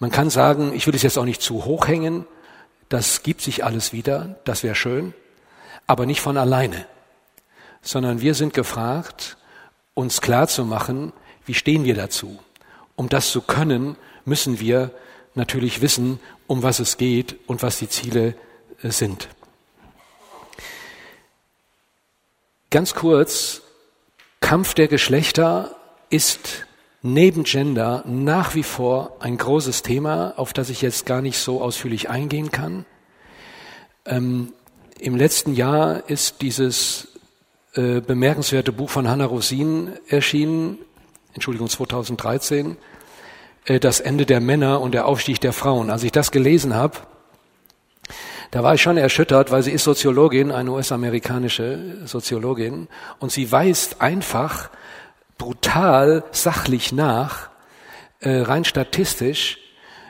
Man kann sagen, ich will es jetzt auch nicht zu hoch hängen, das gibt sich alles wieder, das wäre schön, aber nicht von alleine, sondern wir sind gefragt, uns klar zu machen, wie stehen wir dazu. Um das zu können, müssen wir natürlich wissen, um was es geht und was die Ziele äh, sind. Ganz kurz, Kampf der Geschlechter ist neben Gender nach wie vor ein großes Thema, auf das ich jetzt gar nicht so ausführlich eingehen kann. Ähm, Im letzten Jahr ist dieses äh, bemerkenswerte Buch von Hannah Rosin erschienen, Entschuldigung, 2013, äh, Das Ende der Männer und der Aufstieg der Frauen. Als ich das gelesen habe, da war ich schon erschüttert, weil sie ist Soziologin, eine US-amerikanische Soziologin, und sie weist einfach brutal sachlich nach, äh, rein statistisch,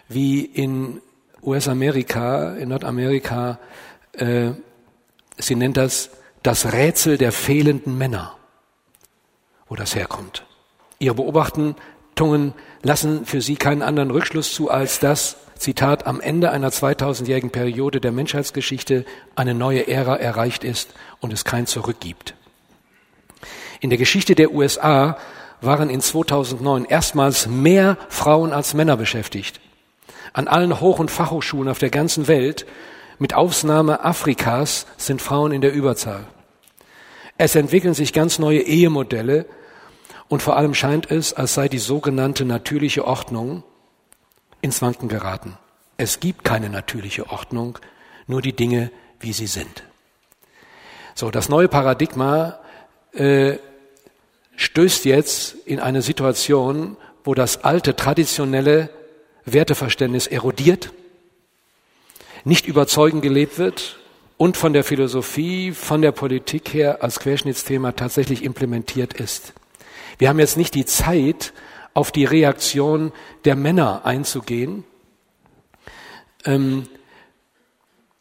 wie in US-Amerika, in Nordamerika, äh, sie nennt das das Rätsel der fehlenden Männer, wo das herkommt. Ihre Beobachtungen lassen für sie keinen anderen Rückschluss zu, als dass, Zitat, am Ende einer 2000-jährigen Periode der Menschheitsgeschichte eine neue Ära erreicht ist und es kein Zurück gibt. In der Geschichte der USA waren in 2009 erstmals mehr Frauen als Männer beschäftigt. An allen Hoch- und Fachhochschulen auf der ganzen Welt, mit Ausnahme Afrikas, sind Frauen in der Überzahl. Es entwickeln sich ganz neue Ehemodelle und vor allem scheint es, als sei die sogenannte natürliche Ordnung ins Wanken geraten. Es gibt keine natürliche Ordnung, nur die Dinge, wie sie sind. So, das neue Paradigma äh, stößt jetzt in eine Situation, wo das alte traditionelle Werteverständnis erodiert, nicht überzeugend gelebt wird und von der Philosophie, von der Politik her als Querschnittsthema tatsächlich implementiert ist. Wir haben jetzt nicht die Zeit, auf die Reaktion der Männer einzugehen. Ähm,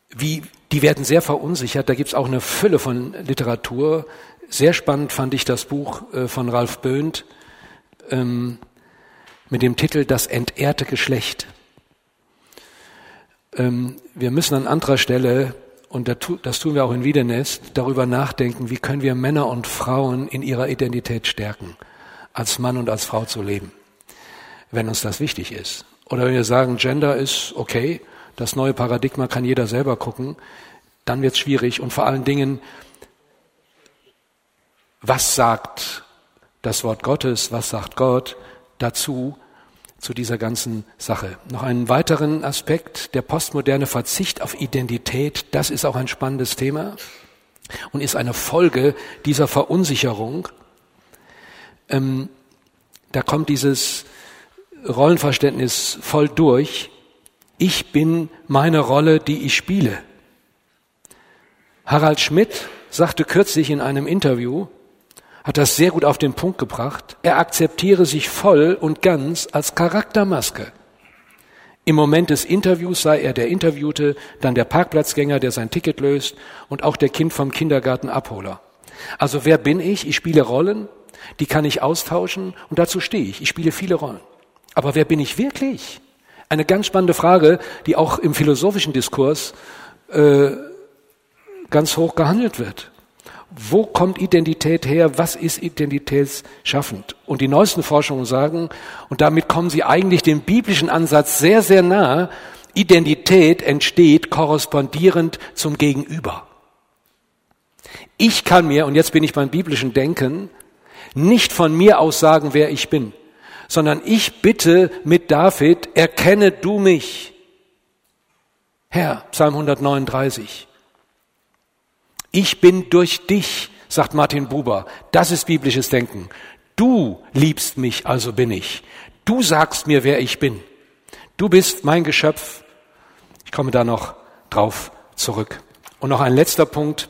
wie, die werden sehr verunsichert. Da gibt es auch eine Fülle von Literatur. Sehr spannend fand ich das Buch äh, von Ralf Böhnt ähm, mit dem Titel Das entehrte Geschlecht. Ähm, wir müssen an anderer Stelle, und das tun wir auch in Wiedenest, darüber nachdenken, wie können wir Männer und Frauen in ihrer Identität stärken, als Mann und als Frau zu leben, wenn uns das wichtig ist. Oder wenn wir sagen, Gender ist okay, das neue Paradigma kann jeder selber gucken, dann wird es schwierig und vor allen Dingen, was sagt das Wort Gottes, was sagt Gott dazu, zu dieser ganzen Sache. Noch einen weiteren Aspekt, der postmoderne Verzicht auf Identität, das ist auch ein spannendes Thema und ist eine Folge dieser Verunsicherung. Ähm, da kommt dieses Rollenverständnis voll durch. Ich bin meine Rolle, die ich spiele. Harald Schmidt sagte kürzlich in einem Interview, hat das sehr gut auf den Punkt gebracht. Er akzeptiere sich voll und ganz als Charaktermaske. Im Moment des Interviews sei er der Interviewte, dann der Parkplatzgänger, der sein Ticket löst und auch der Kind vom Kindergarten Abholer. Also wer bin ich? Ich spiele Rollen, die kann ich austauschen und dazu stehe ich. Ich spiele viele Rollen. Aber wer bin ich wirklich? Eine ganz spannende Frage, die auch im philosophischen Diskurs äh, ganz hoch gehandelt wird. Wo kommt Identität her? Was ist identitätsschaffend? Und die neuesten Forschungen sagen, und damit kommen sie eigentlich dem biblischen Ansatz sehr, sehr nah, Identität entsteht korrespondierend zum Gegenüber. Ich kann mir, und jetzt bin ich beim biblischen Denken, nicht von mir aus sagen, wer ich bin, sondern ich bitte mit David, erkenne du mich. Herr, Psalm 139. Ich bin durch dich, sagt Martin Buber. Das ist biblisches Denken. Du liebst mich, also bin ich. Du sagst mir, wer ich bin. Du bist mein Geschöpf. Ich komme da noch drauf zurück. Und noch ein letzter Punkt.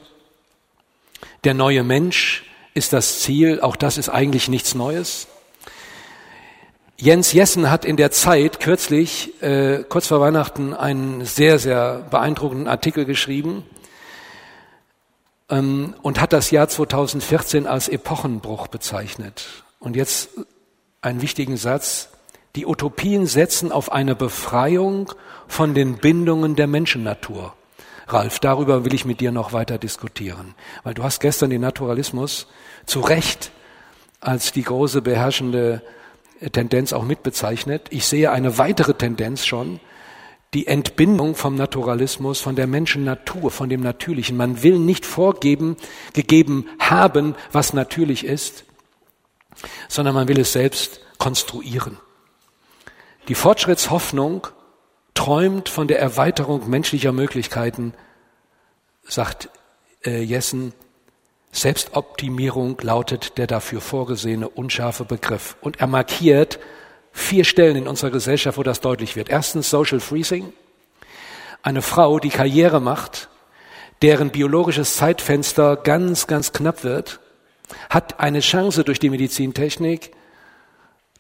Der neue Mensch ist das Ziel. Auch das ist eigentlich nichts Neues. Jens Jessen hat in der Zeit kürzlich, äh, kurz vor Weihnachten, einen sehr, sehr beeindruckenden Artikel geschrieben und hat das Jahr 2014 als Epochenbruch bezeichnet. Und jetzt einen wichtigen Satz. Die Utopien setzen auf eine Befreiung von den Bindungen der Menschennatur. Ralf, darüber will ich mit dir noch weiter diskutieren, weil du hast gestern den Naturalismus zu Recht als die große beherrschende Tendenz auch mitbezeichnet. Ich sehe eine weitere Tendenz schon, die Entbindung vom Naturalismus, von der Menschennatur, von dem Natürlichen. Man will nicht vorgeben, gegeben haben, was natürlich ist. sondern man will es selbst konstruieren. Die Fortschrittshoffnung träumt von der Erweiterung menschlicher Möglichkeiten, sagt äh, Jessen. Selbstoptimierung lautet der dafür vorgesehene unscharfe Begriff. Und er markiert vier Stellen in unserer Gesellschaft, wo das deutlich wird. Erstens Social Freezing. Eine Frau, die Karriere macht, deren biologisches Zeitfenster ganz, ganz knapp wird, hat eine Chance durch die Medizintechnik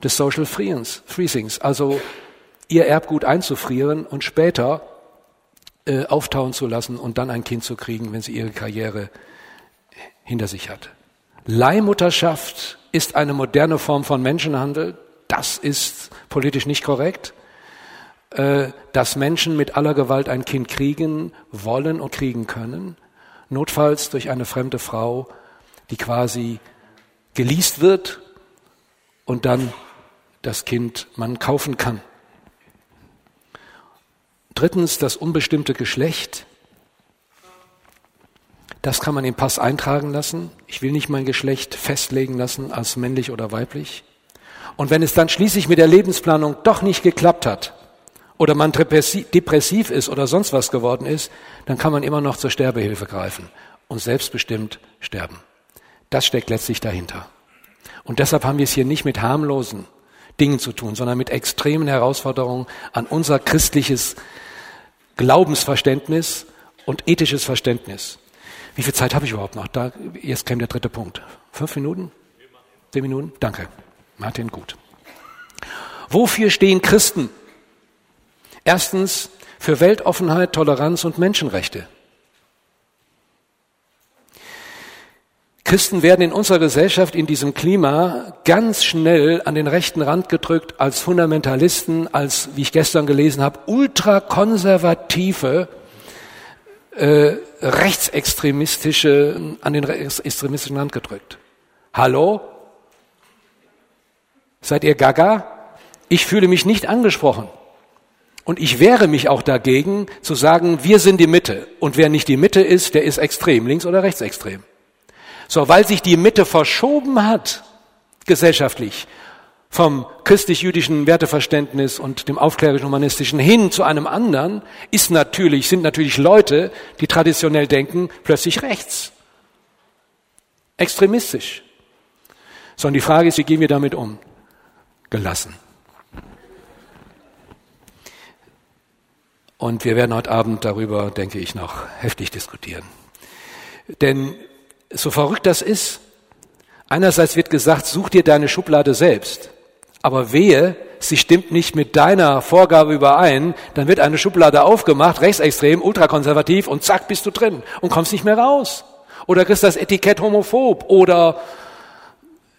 des Social Freezings, also ihr Erbgut einzufrieren und später äh, auftauen zu lassen und dann ein Kind zu kriegen, wenn sie ihre Karriere hinter sich hat. Leihmutterschaft ist eine moderne Form von Menschenhandel. Das ist politisch nicht korrekt. Äh, dass Menschen mit aller Gewalt ein Kind kriegen wollen und kriegen können, notfalls durch eine fremde Frau, die quasi geleast wird und dann das Kind man kaufen kann. Drittens das unbestimmte Geschlecht. Das kann man im Pass eintragen lassen. Ich will nicht mein Geschlecht festlegen lassen als männlich oder weiblich. Und wenn es dann schließlich mit der Lebensplanung doch nicht geklappt hat oder man depressiv ist oder sonst was geworden ist, dann kann man immer noch zur Sterbehilfe greifen und selbstbestimmt sterben. Das steckt letztlich dahinter. Und deshalb haben wir es hier nicht mit harmlosen Dingen zu tun, sondern mit extremen Herausforderungen an unser christliches Glaubensverständnis und ethisches Verständnis. Wie viel Zeit habe ich überhaupt noch? Da, jetzt käme der dritte Punkt. Fünf Minuten? Zehn Minuten? Danke. Martin, gut. Wofür stehen Christen? Erstens für Weltoffenheit, Toleranz und Menschenrechte. Christen werden in unserer Gesellschaft in diesem Klima ganz schnell an den rechten Rand gedrückt als Fundamentalisten, als, wie ich gestern gelesen habe, ultrakonservative, äh, rechtsextremistische, an den extremistischen Rand gedrückt. Hallo? Seid ihr gaga? Ich fühle mich nicht angesprochen. Und ich wehre mich auch dagegen, zu sagen, wir sind die Mitte. Und wer nicht die Mitte ist, der ist extrem, links oder rechtsextrem. So, weil sich die Mitte verschoben hat, gesellschaftlich, vom christlich-jüdischen Werteverständnis und dem aufklärerisch-humanistischen hin zu einem anderen, ist natürlich, sind natürlich Leute, die traditionell denken, plötzlich rechts. Extremistisch. Sondern die Frage ist, wie gehen wir damit um? Gelassen. Und wir werden heute Abend darüber, denke ich, noch heftig diskutieren. Denn so verrückt das ist, einerseits wird gesagt, such dir deine Schublade selbst. Aber wehe, sie stimmt nicht mit deiner Vorgabe überein, dann wird eine Schublade aufgemacht, rechtsextrem, ultrakonservativ und zack, bist du drin und kommst nicht mehr raus. Oder kriegst das Etikett homophob oder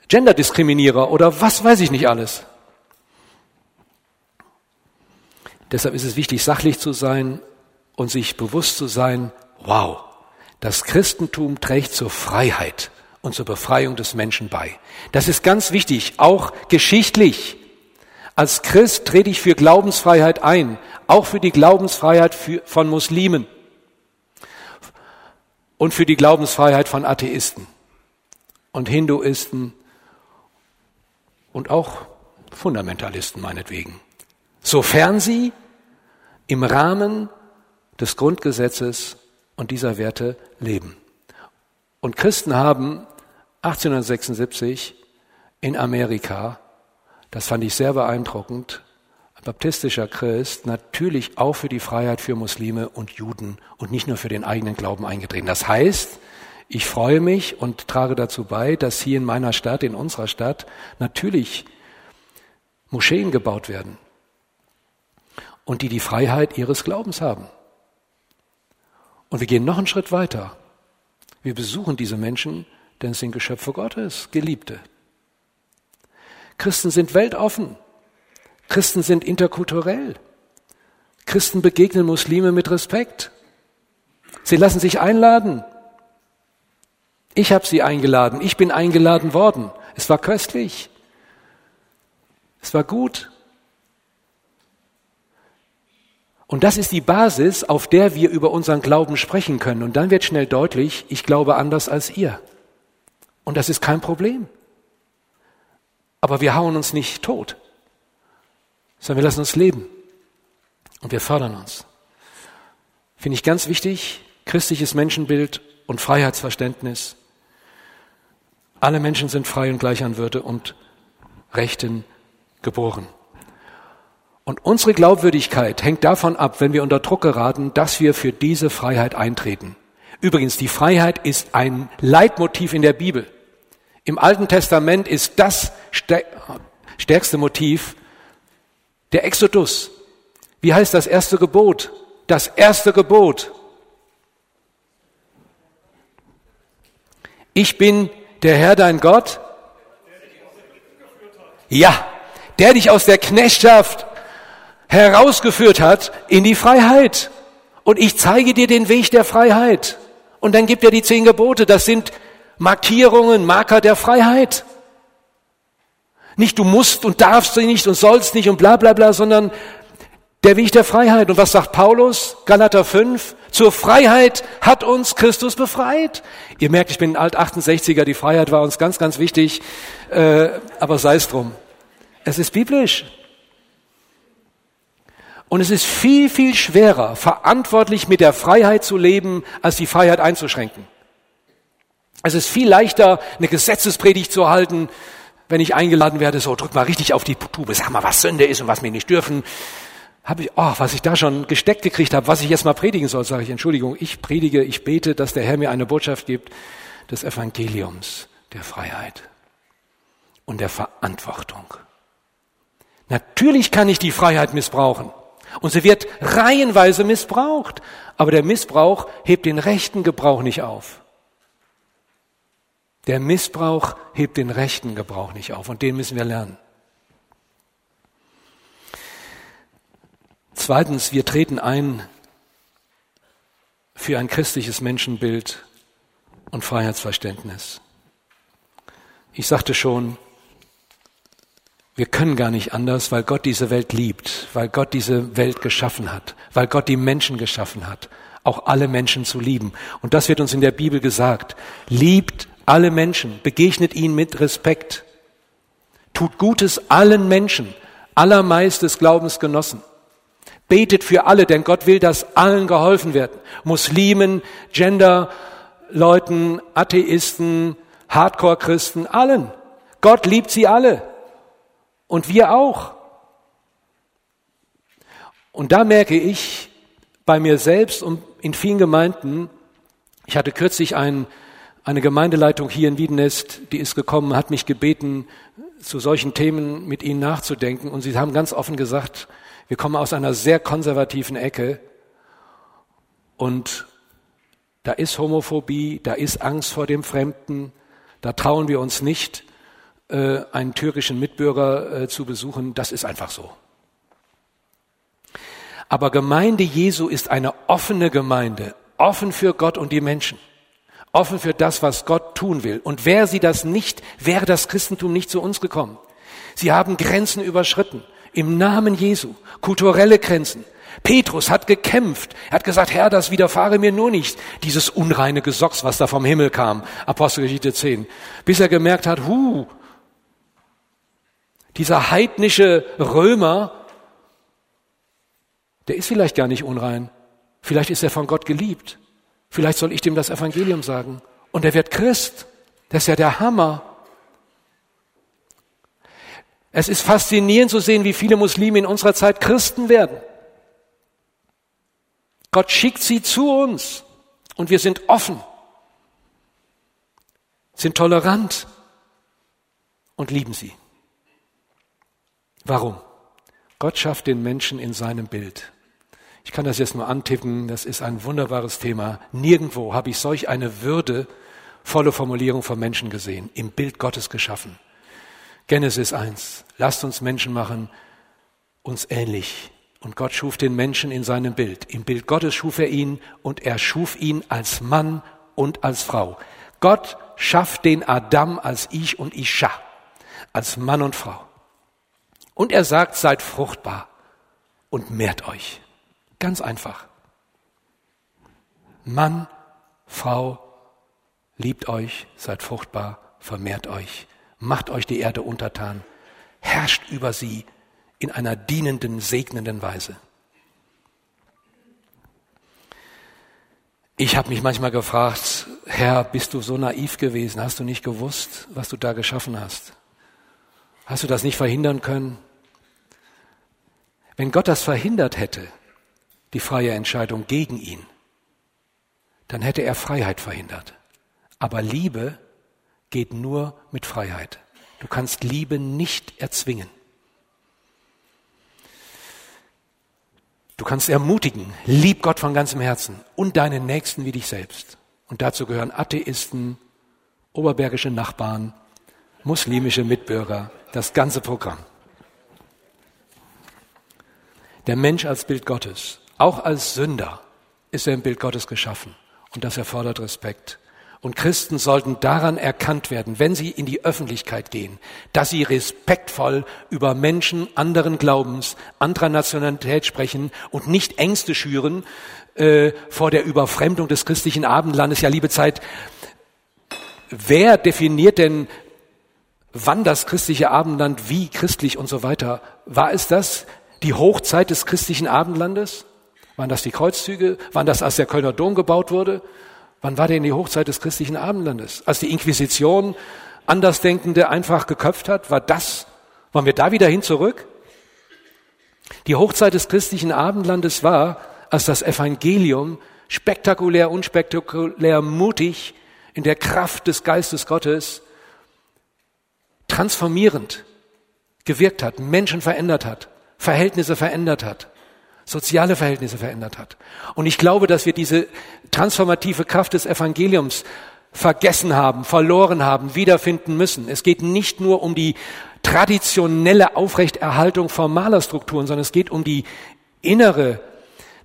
Genderdiskriminierer oder was weiß ich nicht alles. Deshalb ist es wichtig, sachlich zu sein und sich bewusst zu sein, wow, das Christentum trägt zur Freiheit und zur Befreiung des Menschen bei. Das ist ganz wichtig, auch geschichtlich. Als Christ trete ich für Glaubensfreiheit ein, auch für die Glaubensfreiheit von Muslimen und für die Glaubensfreiheit von Atheisten und Hinduisten und auch Fundamentalisten meinetwegen sofern sie im Rahmen des Grundgesetzes und dieser Werte leben. Und Christen haben 1876 in Amerika, das fand ich sehr beeindruckend, ein baptistischer Christ natürlich auch für die Freiheit für Muslime und Juden und nicht nur für den eigenen Glauben eingetreten. Das heißt, ich freue mich und trage dazu bei, dass hier in meiner Stadt, in unserer Stadt, natürlich Moscheen gebaut werden und die die Freiheit ihres Glaubens haben. Und wir gehen noch einen Schritt weiter. Wir besuchen diese Menschen, denn es sind Geschöpfe Gottes, Geliebte. Christen sind weltoffen. Christen sind interkulturell. Christen begegnen Muslime mit Respekt. Sie lassen sich einladen. Ich habe sie eingeladen. Ich bin eingeladen worden. Es war köstlich. Es war gut. Und das ist die Basis, auf der wir über unseren Glauben sprechen können. Und dann wird schnell deutlich, ich glaube anders als ihr. Und das ist kein Problem. Aber wir hauen uns nicht tot, sondern wir lassen uns leben. Und wir fördern uns. Finde ich ganz wichtig, christliches Menschenbild und Freiheitsverständnis. Alle Menschen sind frei und gleich an Würde und Rechten geboren. Und unsere Glaubwürdigkeit hängt davon ab, wenn wir unter Druck geraten, dass wir für diese Freiheit eintreten. Übrigens, die Freiheit ist ein Leitmotiv in der Bibel. Im Alten Testament ist das stärkste Motiv der Exodus. Wie heißt das erste Gebot? Das erste Gebot. Ich bin der Herr dein Gott. Ja, der dich aus der Knechtschaft herausgeführt hat in die Freiheit. Und ich zeige dir den Weg der Freiheit. Und dann gibt er die zehn Gebote. Das sind Markierungen, Marker der Freiheit. Nicht du musst und darfst nicht und sollst nicht und bla bla bla, sondern der Weg der Freiheit. Und was sagt Paulus? Galater 5. Zur Freiheit hat uns Christus befreit. Ihr merkt, ich bin ein Alt 68er, die Freiheit war uns ganz, ganz wichtig. Äh, aber sei es drum. Es ist biblisch. Und es ist viel, viel schwerer, verantwortlich mit der Freiheit zu leben, als die Freiheit einzuschränken. Es ist viel leichter, eine Gesetzespredigt zu halten, wenn ich eingeladen werde, so drück mal richtig auf die Tube, sag mal, was Sünde ist und was wir nicht dürfen. Habe ich, oh, was ich da schon gesteckt gekriegt habe, was ich jetzt mal predigen soll, sage ich, Entschuldigung, ich predige, ich bete, dass der Herr mir eine Botschaft gibt des Evangeliums, der Freiheit und der Verantwortung. Natürlich kann ich die Freiheit missbrauchen. Und sie wird reihenweise missbraucht. Aber der Missbrauch hebt den rechten Gebrauch nicht auf. Der Missbrauch hebt den rechten Gebrauch nicht auf. Und den müssen wir lernen. Zweitens, wir treten ein für ein christliches Menschenbild und Freiheitsverständnis. Ich sagte schon, wir können gar nicht anders, weil Gott diese Welt liebt, weil Gott diese Welt geschaffen hat, weil Gott die Menschen geschaffen hat, auch alle Menschen zu lieben. Und das wird uns in der Bibel gesagt. Liebt alle Menschen, begegnet ihnen mit Respekt, tut Gutes allen Menschen, allermeist des Glaubens genossen. Betet für alle, denn Gott will, dass allen geholfen wird. Muslimen, Genderleuten, Atheisten, Hardcore-Christen, allen. Gott liebt sie alle. Und wir auch. Und da merke ich bei mir selbst und in vielen Gemeinden, ich hatte kürzlich ein, eine Gemeindeleitung hier in Wiedenest, die ist gekommen, hat mich gebeten, zu solchen Themen mit ihnen nachzudenken. Und sie haben ganz offen gesagt, wir kommen aus einer sehr konservativen Ecke und da ist Homophobie, da ist Angst vor dem Fremden, da trauen wir uns nicht, äh, einen türkischen Mitbürger äh, zu besuchen, das ist einfach so. Aber Gemeinde Jesu ist eine offene Gemeinde, offen für Gott und die Menschen, offen für das, was Gott tun will. Und wäre sie das nicht, wäre das Christentum nicht zu uns gekommen. Sie haben Grenzen überschritten, im Namen Jesu, kulturelle Grenzen. Petrus hat gekämpft. Er hat gesagt, Herr, das widerfahre mir nur nicht, dieses unreine Gesocks, was da vom Himmel kam. Apostelgeschichte 10. Bis er gemerkt hat, hu, dieser heidnische Römer, der ist vielleicht gar nicht unrein. Vielleicht ist er von Gott geliebt. Vielleicht soll ich dem das Evangelium sagen. Und er wird Christ. Das ist ja der Hammer. Es ist faszinierend zu sehen, wie viele Muslime in unserer Zeit Christen werden. Gott schickt sie zu uns und wir sind offen, sind tolerant und lieben sie. Warum? Gott schafft den Menschen in seinem Bild. Ich kann das jetzt nur antippen, das ist ein wunderbares Thema. Nirgendwo habe ich solch eine würdevolle Formulierung von Menschen gesehen, im Bild Gottes geschaffen. Genesis 1, lasst uns Menschen machen, uns ähnlich. Und Gott schuf den Menschen in seinem Bild. Im Bild Gottes schuf er ihn und er schuf ihn als Mann und als Frau. Gott schafft den Adam als Ich und Isha, als Mann und Frau. Und er sagt, seid fruchtbar und mehrt euch. Ganz einfach. Mann, Frau, liebt euch, seid fruchtbar, vermehrt euch. Macht euch die Erde untertan. Herrscht über sie in einer dienenden, segnenden Weise. Ich habe mich manchmal gefragt, Herr, bist du so naiv gewesen? Hast du nicht gewusst, was du da geschaffen hast? Hast du das nicht verhindern können? Wenn Gott das verhindert hätte, die freie Entscheidung gegen ihn, dann hätte er Freiheit verhindert. Aber Liebe geht nur mit Freiheit. Du kannst Liebe nicht erzwingen. Du kannst ermutigen, lieb Gott von ganzem Herzen und deinen Nächsten wie dich selbst. Und dazu gehören Atheisten, oberbergische Nachbarn, muslimische Mitbürger, das ganze Programm. Der Mensch als Bild Gottes, auch als Sünder, ist er im Bild Gottes geschaffen. Und das erfordert Respekt. Und Christen sollten daran erkannt werden, wenn sie in die Öffentlichkeit gehen, dass sie respektvoll über Menschen anderen Glaubens, anderer Nationalität sprechen und nicht Ängste schüren äh, vor der Überfremdung des christlichen Abendlandes. Ja, liebe Zeit, wer definiert denn, wann das christliche Abendland wie christlich und so weiter? War es das die Hochzeit des christlichen Abendlandes? Waren das die Kreuzzüge? Waren das, als der Kölner Dom gebaut wurde? Wann war denn die Hochzeit des christlichen Abendlandes? Als die Inquisition Andersdenkende einfach geköpft hat? War das, wollen wir da wieder hin zurück? Die Hochzeit des christlichen Abendlandes war, als das Evangelium spektakulär, unspektakulär, mutig in der Kraft des Geistes Gottes transformierend gewirkt hat, Menschen verändert hat, Verhältnisse verändert hat soziale Verhältnisse verändert hat. Und ich glaube, dass wir diese transformative Kraft des Evangeliums vergessen haben, verloren haben, wiederfinden müssen. Es geht nicht nur um die traditionelle Aufrechterhaltung formaler Strukturen, sondern es geht um die innere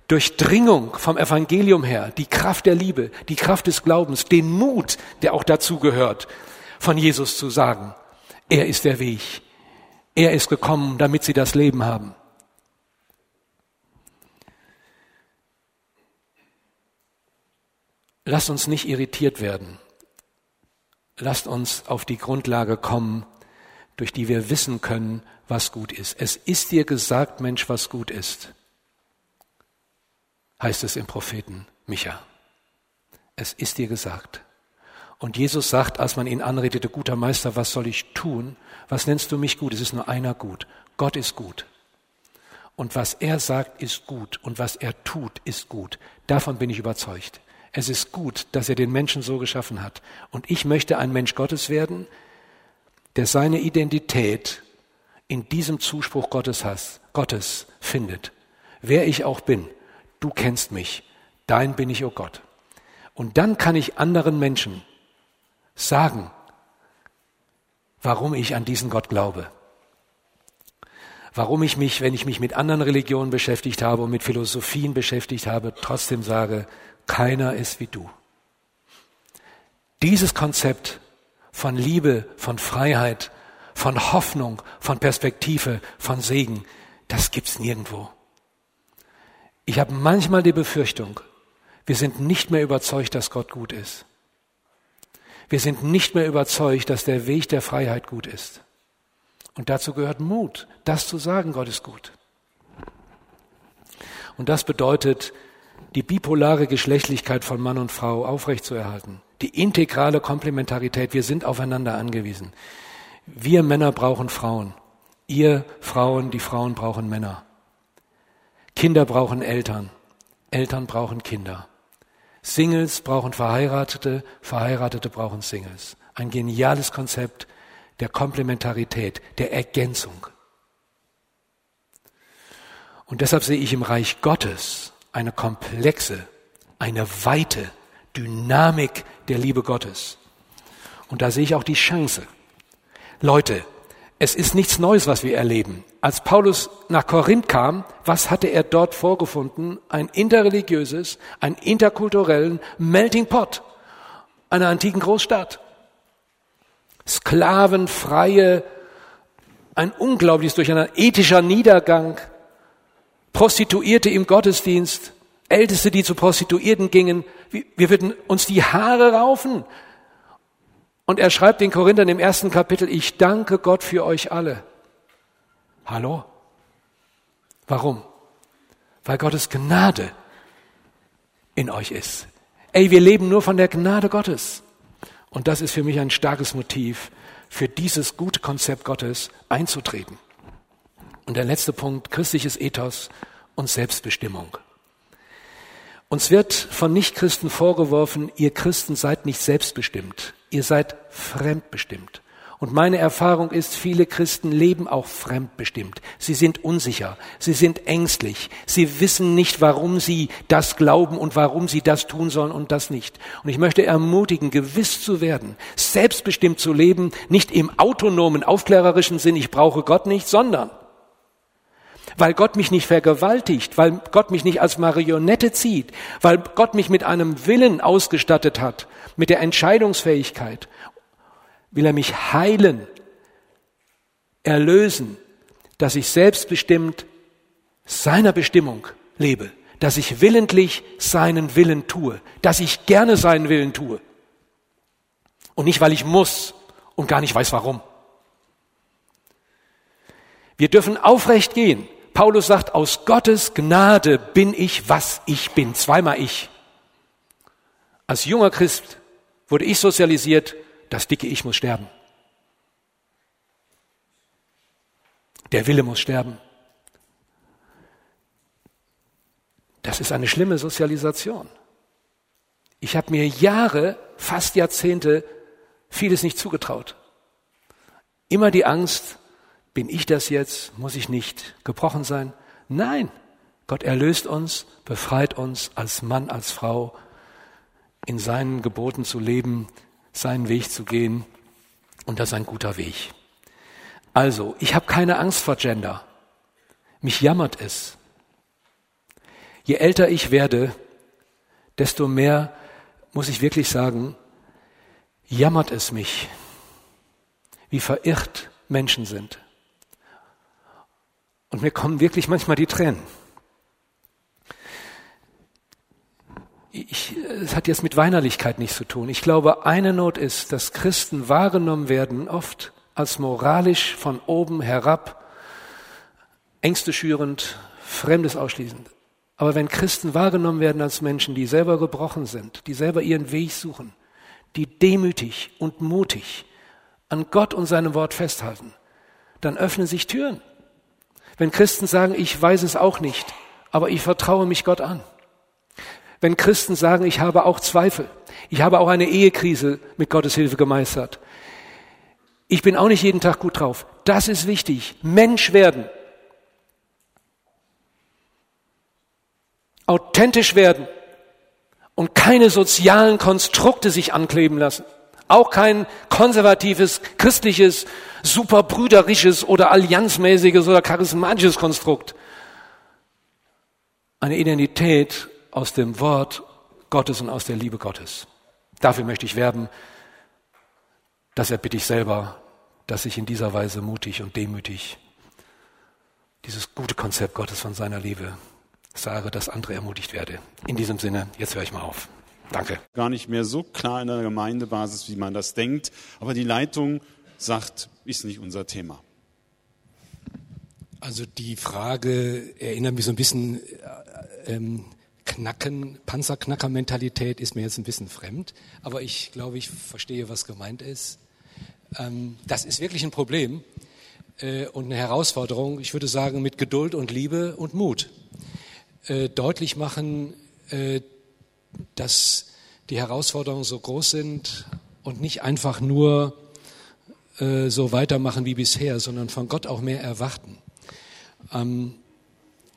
Durchdringung vom Evangelium her, die Kraft der Liebe, die Kraft des Glaubens, den Mut, der auch dazu gehört, von Jesus zu sagen, er ist der Weg, er ist gekommen, damit sie das Leben haben. Lasst uns nicht irritiert werden. Lasst uns auf die Grundlage kommen, durch die wir wissen können, was gut ist. Es ist dir gesagt, Mensch, was gut ist, heißt es im Propheten Micha. Es ist dir gesagt. Und Jesus sagt, als man ihn anredete, guter Meister, was soll ich tun? Was nennst du mich gut? Es ist nur einer gut. Gott ist gut. Und was er sagt, ist gut. Und was er tut, ist gut. Davon bin ich überzeugt. Es ist gut, dass er den Menschen so geschaffen hat. Und ich möchte ein Mensch Gottes werden, der seine Identität in diesem Zuspruch Gottes, has, Gottes findet. Wer ich auch bin, du kennst mich, dein bin ich, o oh Gott. Und dann kann ich anderen Menschen sagen, warum ich an diesen Gott glaube. Warum ich mich, wenn ich mich mit anderen Religionen beschäftigt habe und mit Philosophien beschäftigt habe, trotzdem sage, keiner ist wie du. Dieses Konzept von Liebe, von Freiheit, von Hoffnung, von Perspektive, von Segen, das gibt's nirgendwo. Ich habe manchmal die Befürchtung, wir sind nicht mehr überzeugt, dass Gott gut ist. Wir sind nicht mehr überzeugt, dass der Weg der Freiheit gut ist. Und dazu gehört Mut, das zu sagen, Gott ist gut. Und das bedeutet, die bipolare Geschlechtlichkeit von Mann und Frau aufrechtzuerhalten, die integrale Komplementarität. Wir sind aufeinander angewiesen. Wir Männer brauchen Frauen. Ihr Frauen, die Frauen brauchen Männer. Kinder brauchen Eltern. Eltern brauchen Kinder. Singles brauchen Verheiratete, Verheiratete brauchen Singles. Ein geniales Konzept der Komplementarität, der Ergänzung. Und deshalb sehe ich im Reich Gottes eine komplexe, eine weite Dynamik der Liebe Gottes. Und da sehe ich auch die Chance. Leute, es ist nichts Neues, was wir erleben. Als Paulus nach Korinth kam, was hatte er dort vorgefunden? Ein interreligiöses, ein interkulturellen Melting Pot einer antiken Großstadt. Sklavenfreie, ein unglaubliches Durcheinander, ethischer Niedergang, Prostituierte im Gottesdienst, Älteste, die zu Prostituierten gingen. Wir würden uns die Haare raufen. Und er schreibt den Korinthern im ersten Kapitel, ich danke Gott für euch alle. Hallo? Warum? Weil Gottes Gnade in euch ist. Ey, wir leben nur von der Gnade Gottes. Und das ist für mich ein starkes Motiv, für dieses gute Konzept Gottes einzutreten. Und der letzte Punkt, christliches Ethos und Selbstbestimmung. Uns wird von Nichtchristen vorgeworfen, ihr Christen seid nicht selbstbestimmt, ihr seid fremdbestimmt. Und meine Erfahrung ist, viele Christen leben auch fremdbestimmt. Sie sind unsicher, sie sind ängstlich, sie wissen nicht, warum sie das glauben und warum sie das tun sollen und das nicht. Und ich möchte ermutigen, gewiss zu werden, selbstbestimmt zu leben, nicht im autonomen, aufklärerischen Sinn, ich brauche Gott nicht, sondern weil Gott mich nicht vergewaltigt, weil Gott mich nicht als Marionette zieht, weil Gott mich mit einem Willen ausgestattet hat, mit der Entscheidungsfähigkeit, will er mich heilen, erlösen, dass ich selbstbestimmt seiner Bestimmung lebe, dass ich willentlich seinen Willen tue, dass ich gerne seinen Willen tue. Und nicht, weil ich muss und gar nicht weiß warum. Wir dürfen aufrecht gehen. Paulus sagt, aus Gottes Gnade bin ich, was ich bin. Zweimal ich. Als junger Christ wurde ich sozialisiert, das dicke Ich muss sterben. Der Wille muss sterben. Das ist eine schlimme Sozialisation. Ich habe mir Jahre, fast Jahrzehnte vieles nicht zugetraut. Immer die Angst, bin ich das jetzt? Muss ich nicht gebrochen sein? Nein, Gott erlöst uns, befreit uns als Mann, als Frau, in seinen Geboten zu leben, seinen Weg zu gehen. Und das ist ein guter Weg. Also, ich habe keine Angst vor Gender. Mich jammert es. Je älter ich werde, desto mehr, muss ich wirklich sagen, jammert es mich, wie verirrt Menschen sind. Und mir kommen wirklich manchmal die Tränen. Ich, es hat jetzt mit Weinerlichkeit nichts zu tun. Ich glaube, eine Not ist, dass Christen wahrgenommen werden, oft als moralisch von oben herab, Ängste schürend, Fremdes ausschließend. Aber wenn Christen wahrgenommen werden als Menschen, die selber gebrochen sind, die selber ihren Weg suchen, die demütig und mutig an Gott und seinem Wort festhalten, dann öffnen sich Türen. Wenn Christen sagen, ich weiß es auch nicht, aber ich vertraue mich Gott an. Wenn Christen sagen, ich habe auch Zweifel, ich habe auch eine Ehekrise mit Gottes Hilfe gemeistert. Ich bin auch nicht jeden Tag gut drauf. Das ist wichtig. Mensch werden. Authentisch werden und keine sozialen Konstrukte sich ankleben lassen. Auch kein konservatives, christliches, superbrüderisches oder allianzmäßiges oder charismatisches Konstrukt. Eine Identität aus dem Wort Gottes und aus der Liebe Gottes. Dafür möchte ich werben. Das erbitte ich selber, dass ich in dieser Weise mutig und demütig dieses gute Konzept Gottes von seiner Liebe sage, dass andere ermutigt werde. In diesem Sinne, jetzt höre ich mal auf. Danke. Gar nicht mehr so klar in der Gemeindebasis, wie man das denkt. Aber die Leitung sagt, ist nicht unser Thema. Also die Frage erinnert mich so ein bisschen äh, ähm, Knacken, Panzerknacker-Mentalität ist mir jetzt ein bisschen fremd, aber ich glaube, ich verstehe, was gemeint ist. Ähm, das ist wirklich ein Problem äh, und eine Herausforderung. Ich würde sagen, mit Geduld und Liebe und Mut äh, deutlich machen, äh, dass die Herausforderungen so groß sind und nicht einfach nur äh, so weitermachen wie bisher, sondern von Gott auch mehr erwarten. Ähm,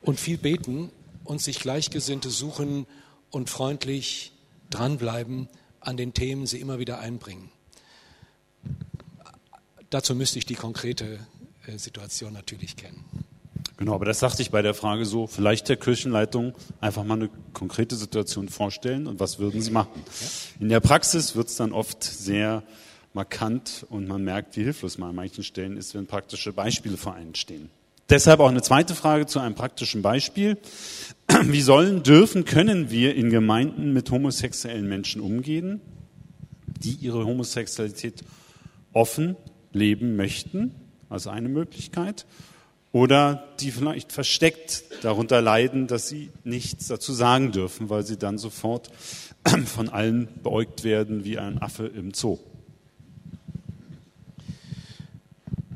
und viel beten und sich Gleichgesinnte suchen und freundlich dranbleiben an den Themen, sie immer wieder einbringen. Dazu müsste ich die konkrete äh, Situation natürlich kennen. Genau, aber das sagte ich bei der Frage so, vielleicht der Kirchenleitung einfach mal eine konkrete Situation vorstellen und was würden Sie machen? In der Praxis wird es dann oft sehr markant und man merkt, wie hilflos man an manchen Stellen ist, wenn praktische Beispiele vor einen stehen. Deshalb auch eine zweite Frage zu einem praktischen Beispiel. Wie sollen, dürfen, können wir in Gemeinden mit homosexuellen Menschen umgehen? die ihre Homosexualität offen leben möchten, also eine Möglichkeit, oder die vielleicht versteckt darunter leiden, dass sie nichts dazu sagen dürfen, weil sie dann sofort von allen beäugt werden wie ein Affe im Zoo.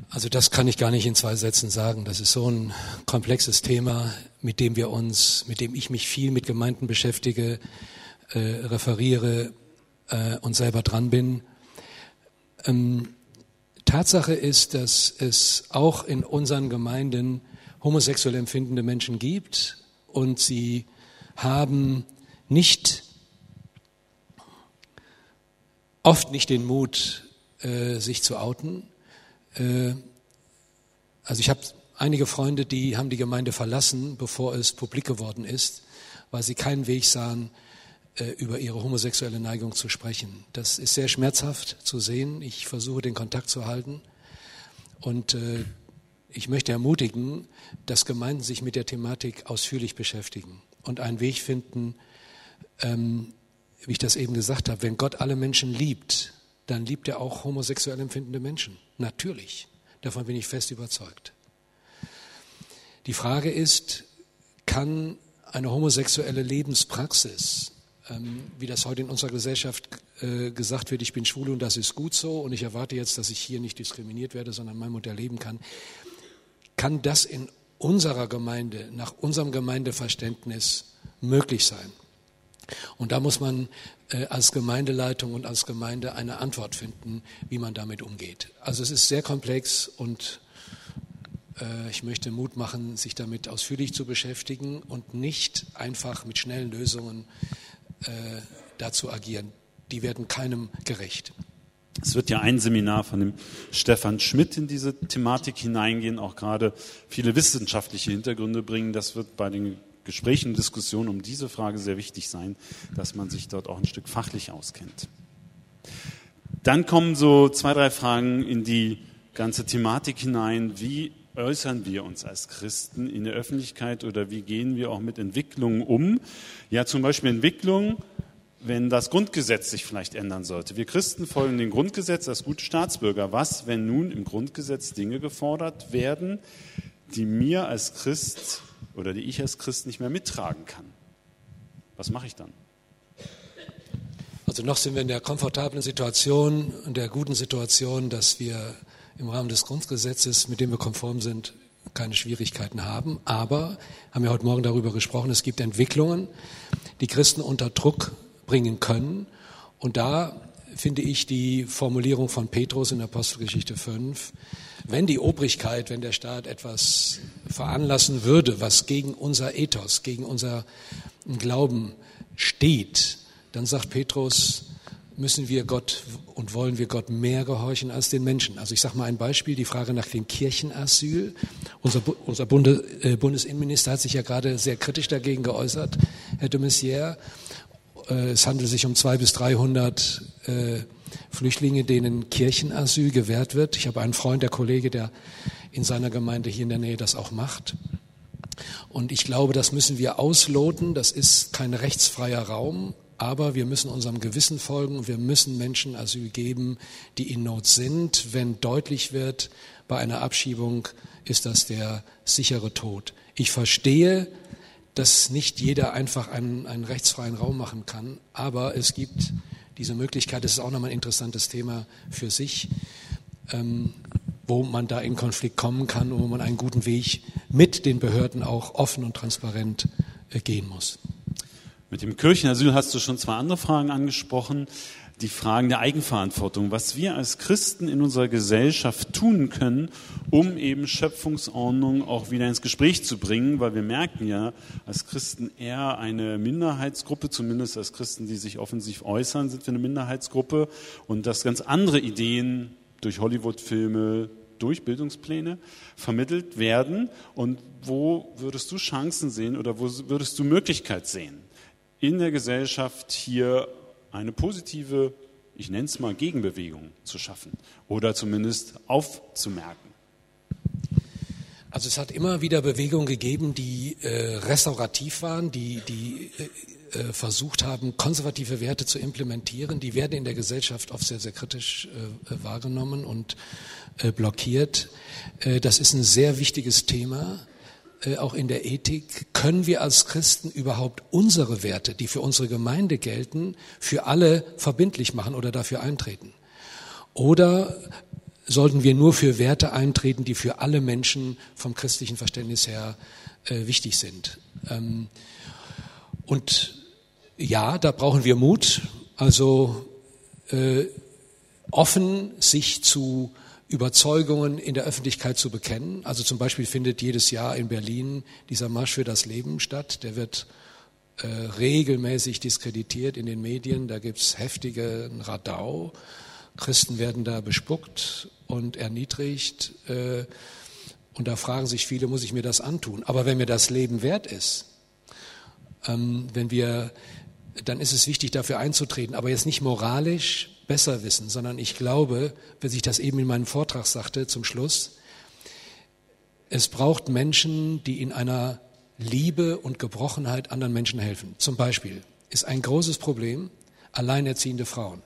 Also das kann ich gar nicht in zwei Sätzen sagen. Das ist so ein komplexes Thema, mit dem wir uns, mit dem ich mich viel mit Gemeinden beschäftige, äh, referiere äh, und selber dran bin. Ähm, Tatsache ist, dass es auch in unseren Gemeinden homosexuell empfindende Menschen gibt und sie haben nicht oft nicht den Mut, äh, sich zu outen. Äh, also ich habe einige Freunde, die haben die Gemeinde verlassen, bevor es publik geworden ist, weil sie keinen Weg sahen, über ihre homosexuelle Neigung zu sprechen. Das ist sehr schmerzhaft zu sehen. Ich versuche den Kontakt zu halten und äh, ich möchte ermutigen, dass Gemeinden sich mit der Thematik ausführlich beschäftigen und einen Weg finden, ähm, wie ich das eben gesagt habe, wenn Gott alle Menschen liebt, dann liebt er auch homosexuell empfindende Menschen. Natürlich. Davon bin ich fest überzeugt. Die Frage ist, kann eine homosexuelle Lebenspraxis, wie das heute in unserer Gesellschaft äh, gesagt wird, ich bin schwul und das ist gut so und ich erwarte jetzt, dass ich hier nicht diskriminiert werde, sondern mein Modell leben kann, kann das in unserer Gemeinde, nach unserem Gemeindeverständnis möglich sein? Und da muss man äh, als Gemeindeleitung und als Gemeinde eine Antwort finden, wie man damit umgeht. Also es ist sehr komplex und äh, ich möchte Mut machen, sich damit ausführlich zu beschäftigen und nicht einfach mit schnellen Lösungen äh, dazu agieren. Die werden keinem gerecht. Es wird ja ein Seminar von dem Stefan Schmidt in diese Thematik hineingehen, auch gerade viele wissenschaftliche Hintergründe bringen. Das wird bei den Gesprächen und Diskussionen um diese Frage sehr wichtig sein, dass man sich dort auch ein Stück fachlich auskennt. Dann kommen so zwei, drei Fragen in die ganze Thematik hinein. Wie äußern wir uns als Christen in der Öffentlichkeit oder wie gehen wir auch mit Entwicklungen um? Ja, zum Beispiel Entwicklungen, wenn das Grundgesetz sich vielleicht ändern sollte. Wir Christen folgen dem Grundgesetz als gute Staatsbürger. Was, wenn nun im Grundgesetz Dinge gefordert werden, die mir als Christ oder die ich als Christ nicht mehr mittragen kann. Was mache ich dann? Also noch sind wir in der komfortablen Situation und der guten Situation, dass wir im Rahmen des Grundgesetzes, mit dem wir konform sind, keine Schwierigkeiten haben. Aber, haben wir heute Morgen darüber gesprochen, es gibt Entwicklungen, die Christen unter Druck bringen können. Und da finde ich die Formulierung von Petrus in Apostelgeschichte 5, wenn die Obrigkeit, wenn der Staat etwas veranlassen würde, was gegen unser Ethos, gegen unser Glauben steht, dann sagt Petrus, müssen wir Gott und wollen wir Gott mehr gehorchen als den Menschen. Also ich sage mal ein Beispiel, die Frage nach dem Kirchenasyl. Unser, unser Bunde, äh, Bundesinnenminister hat sich ja gerade sehr kritisch dagegen geäußert, Herr de Maizière. Äh, es handelt sich um zwei bis dreihundert äh, Flüchtlinge, denen Kirchenasyl gewährt wird. Ich habe einen Freund, der Kollege, der in seiner Gemeinde hier in der Nähe das auch macht. Und ich glaube, das müssen wir ausloten. Das ist kein rechtsfreier Raum, aber wir müssen unserem Gewissen folgen und wir müssen Menschen Asyl geben, die in Not sind. Wenn deutlich wird, bei einer Abschiebung ist das der sichere Tod. Ich verstehe, dass nicht jeder einfach einen, einen rechtsfreien Raum machen kann, aber es gibt diese Möglichkeit, das ist auch nochmal ein interessantes Thema für sich, ähm, wo man da in Konflikt kommen kann und wo man einen guten Weg mit den Behörden auch offen und transparent äh, gehen muss. Mit dem Kirchenasyl hast du schon zwei andere Fragen angesprochen. Die Fragen der Eigenverantwortung, was wir als Christen in unserer Gesellschaft tun können, um eben Schöpfungsordnung auch wieder ins Gespräch zu bringen, weil wir merken ja als Christen eher eine Minderheitsgruppe, zumindest als Christen, die sich offensiv äußern, sind wir eine Minderheitsgruppe. Und dass ganz andere Ideen durch Hollywood-Filme, durch Bildungspläne vermittelt werden. Und wo würdest du Chancen sehen oder wo würdest du Möglichkeit sehen, in der Gesellschaft hier eine positive, ich nenne es mal Gegenbewegung zu schaffen oder zumindest aufzumerken. Also es hat immer wieder Bewegungen gegeben, die äh, restaurativ waren, die, die äh, äh, versucht haben, konservative Werte zu implementieren. Die werden in der Gesellschaft oft sehr, sehr kritisch äh, wahrgenommen und äh, blockiert. Äh, das ist ein sehr wichtiges Thema. Äh, auch in der Ethik, können wir als Christen überhaupt unsere Werte, die für unsere Gemeinde gelten, für alle verbindlich machen oder dafür eintreten? Oder sollten wir nur für Werte eintreten, die für alle Menschen vom christlichen Verständnis her äh, wichtig sind? Ähm, und ja, da brauchen wir Mut, also äh, offen sich zu Überzeugungen in der Öffentlichkeit zu bekennen. Also zum Beispiel findet jedes Jahr in Berlin dieser Marsch für das Leben statt. Der wird äh, regelmäßig diskreditiert in den Medien. Da gibt's heftige Radau. Christen werden da bespuckt und erniedrigt. Äh, und da fragen sich viele, muss ich mir das antun? Aber wenn mir das Leben wert ist, ähm, wenn wir, dann ist es wichtig, dafür einzutreten. Aber jetzt nicht moralisch, besser wissen, sondern ich glaube, wie ich das eben in meinem Vortrag sagte zum Schluss, es braucht Menschen, die in einer Liebe und Gebrochenheit anderen Menschen helfen. Zum Beispiel ist ein großes Problem alleinerziehende Frauen.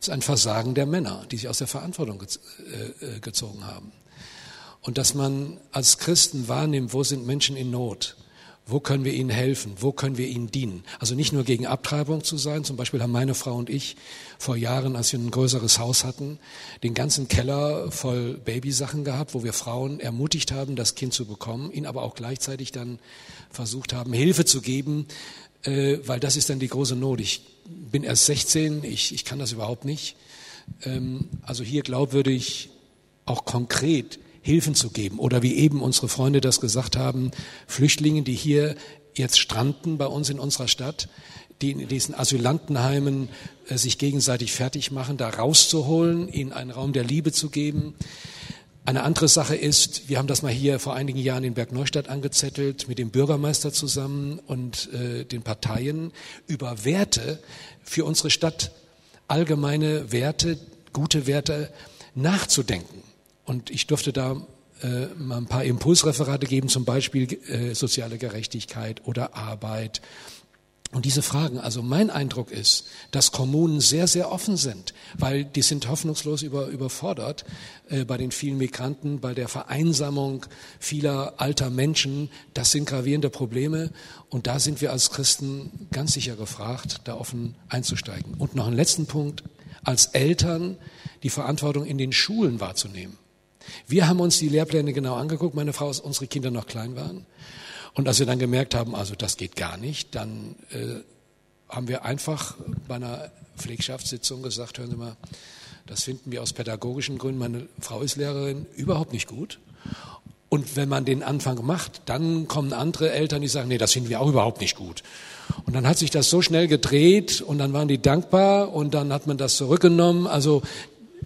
Es ist ein Versagen der Männer, die sich aus der Verantwortung äh, äh, gezogen haben. Und dass man als Christen wahrnimmt, wo sind Menschen in Not, wo können wir ihnen helfen? Wo können wir ihnen dienen? Also nicht nur gegen Abtreibung zu sein. Zum Beispiel haben meine Frau und ich vor Jahren, als wir ein größeres Haus hatten, den ganzen Keller voll Babysachen gehabt, wo wir Frauen ermutigt haben, das Kind zu bekommen, ihnen aber auch gleichzeitig dann versucht haben, Hilfe zu geben, äh, weil das ist dann die große Not. Ich bin erst 16, ich, ich kann das überhaupt nicht. Ähm, also hier glaubwürdig, auch konkret Hilfen zu geben. Oder wie eben unsere Freunde das gesagt haben, Flüchtlingen, die hier jetzt stranden bei uns in unserer Stadt, die in diesen Asylantenheimen äh, sich gegenseitig fertig machen, da rauszuholen, ihnen einen Raum der Liebe zu geben. Eine andere Sache ist, wir haben das mal hier vor einigen Jahren in Bergneustadt angezettelt, mit dem Bürgermeister zusammen und äh, den Parteien über Werte für unsere Stadt, allgemeine Werte, gute Werte nachzudenken. Und ich durfte da äh, mal ein paar Impulsreferate geben, zum Beispiel äh, soziale Gerechtigkeit oder Arbeit. Und diese Fragen, also mein Eindruck ist, dass Kommunen sehr, sehr offen sind, weil die sind hoffnungslos über, überfordert äh, bei den vielen Migranten, bei der Vereinsamung vieler alter Menschen. Das sind gravierende Probleme und da sind wir als Christen ganz sicher gefragt, da offen einzusteigen. Und noch einen letzten Punkt, als Eltern die Verantwortung in den Schulen wahrzunehmen. Wir haben uns die Lehrpläne genau angeguckt, meine Frau, als unsere Kinder noch klein waren. Und als wir dann gemerkt haben, also das geht gar nicht, dann äh, haben wir einfach bei einer Pflegschaftssitzung gesagt, hören Sie mal, das finden wir aus pädagogischen Gründen, meine Frau ist Lehrerin, überhaupt nicht gut. Und wenn man den Anfang macht, dann kommen andere Eltern, die sagen, nee, das finden wir auch überhaupt nicht gut. Und dann hat sich das so schnell gedreht und dann waren die dankbar und dann hat man das zurückgenommen. Also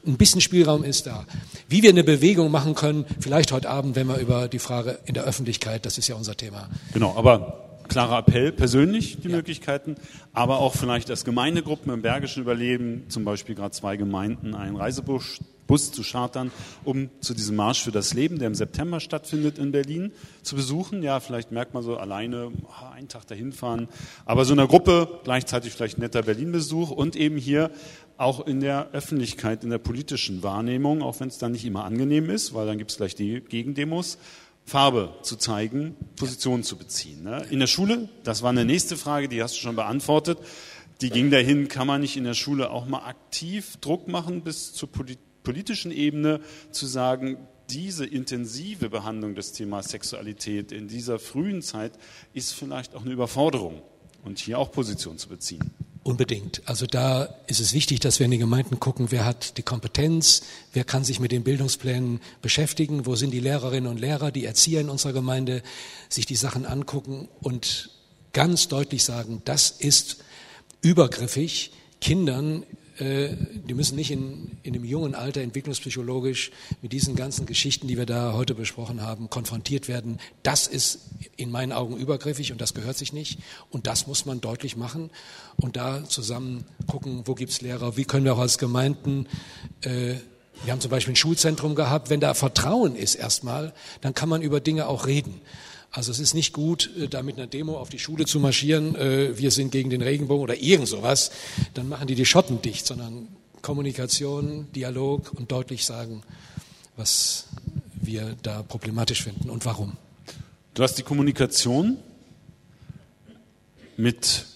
ein bisschen Spielraum ist da. Wie wir eine Bewegung machen können, vielleicht heute Abend, wenn wir über die Frage in der Öffentlichkeit, das ist ja unser Thema. Genau, aber klarer Appell, persönlich die ja. Möglichkeiten, aber auch vielleicht als Gemeindegruppen im Bergischen Überleben, zum Beispiel gerade zwei Gemeinden, einen Reisebus Bus zu chartern, um zu diesem Marsch für das Leben, der im September stattfindet in Berlin, zu besuchen. Ja, vielleicht merkt man so alleine einen Tag dahin fahren, aber so einer Gruppe gleichzeitig vielleicht netter Berlin-Besuch und eben hier auch in der Öffentlichkeit, in der politischen Wahrnehmung, auch wenn es dann nicht immer angenehm ist, weil dann gibt es gleich die Gegendemos, Farbe zu zeigen, Positionen zu beziehen. Ne? In der Schule, das war eine nächste Frage, die hast du schon beantwortet. Die ging dahin, kann man nicht in der Schule auch mal aktiv Druck machen bis zur politischen Ebene zu sagen, diese intensive Behandlung des Themas Sexualität in dieser frühen Zeit ist vielleicht auch eine Überforderung und hier auch Position zu beziehen. Unbedingt. Also da ist es wichtig, dass wir in den Gemeinden gucken, wer hat die Kompetenz, wer kann sich mit den Bildungsplänen beschäftigen, wo sind die Lehrerinnen und Lehrer, die Erzieher in unserer Gemeinde, sich die Sachen angucken und ganz deutlich sagen, das ist übergriffig, Kindern die müssen nicht in, in einem jungen Alter entwicklungspsychologisch mit diesen ganzen Geschichten, die wir da heute besprochen haben, konfrontiert werden. Das ist in meinen Augen übergriffig und das gehört sich nicht. Und das muss man deutlich machen und da zusammen gucken, wo gibt es Lehrer, wie können wir auch als Gemeinden äh, Wir haben zum Beispiel ein Schulzentrum gehabt. Wenn da Vertrauen ist erstmal, dann kann man über Dinge auch reden. Also es ist nicht gut, äh, da mit einer Demo auf die Schule zu marschieren, äh, wir sind gegen den Regenbogen oder irgend sowas, dann machen die die Schotten dicht, sondern Kommunikation, Dialog und deutlich sagen, was wir da problematisch finden und warum. Du hast die Kommunikation mit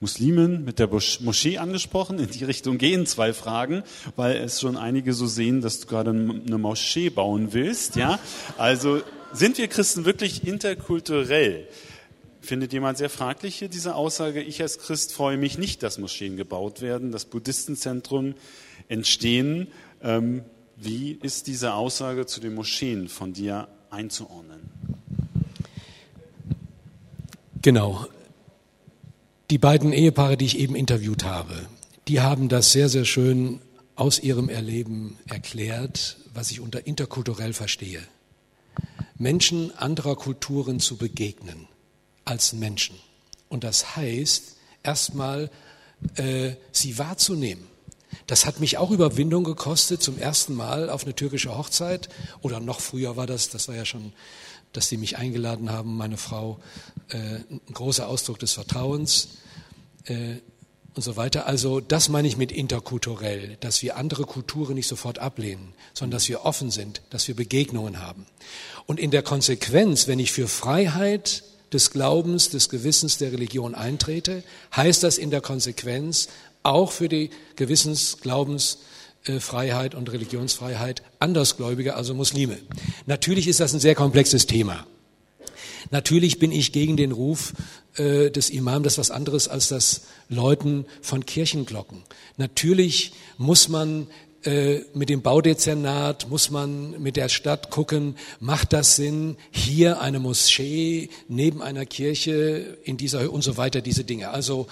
Muslimen, mit der Moschee angesprochen. In die Richtung gehen zwei Fragen, weil es schon einige so sehen, dass du gerade eine Moschee bauen willst. Ja, also sind wir Christen wirklich interkulturell? Findet jemand sehr fraglich hier diese Aussage? Ich als Christ freue mich nicht, dass Moscheen gebaut werden, dass Buddhistenzentren entstehen. Ähm, wie ist diese Aussage zu den Moscheen von dir einzuordnen? Genau. Die beiden Ehepaare, die ich eben interviewt habe, die haben das sehr, sehr schön aus ihrem Erleben erklärt, was ich unter interkulturell verstehe. Menschen anderer Kulturen zu begegnen als Menschen. Und das heißt, erstmal äh, sie wahrzunehmen. Das hat mich auch Überwindung gekostet, zum ersten Mal auf eine türkische Hochzeit. Oder noch früher war das, das war ja schon, dass sie mich eingeladen haben, meine Frau, äh, ein großer Ausdruck des Vertrauens. Äh, und so weiter. Also das meine ich mit interkulturell, dass wir andere Kulturen nicht sofort ablehnen, sondern dass wir offen sind, dass wir Begegnungen haben. Und in der Konsequenz, wenn ich für Freiheit des Glaubens, des Gewissens der Religion eintrete, heißt das in der Konsequenz auch für die Gewissens-, Glaubensfreiheit und Religionsfreiheit Andersgläubige, also Muslime. Natürlich ist das ein sehr komplexes Thema. Natürlich bin ich gegen den Ruf äh, des Imam, das ist was anderes als das Läuten von Kirchenglocken. Natürlich muss man äh, mit dem Baudezernat muss man mit der Stadt gucken, macht das Sinn, hier eine Moschee neben einer Kirche in dieser und so weiter, diese Dinge. Also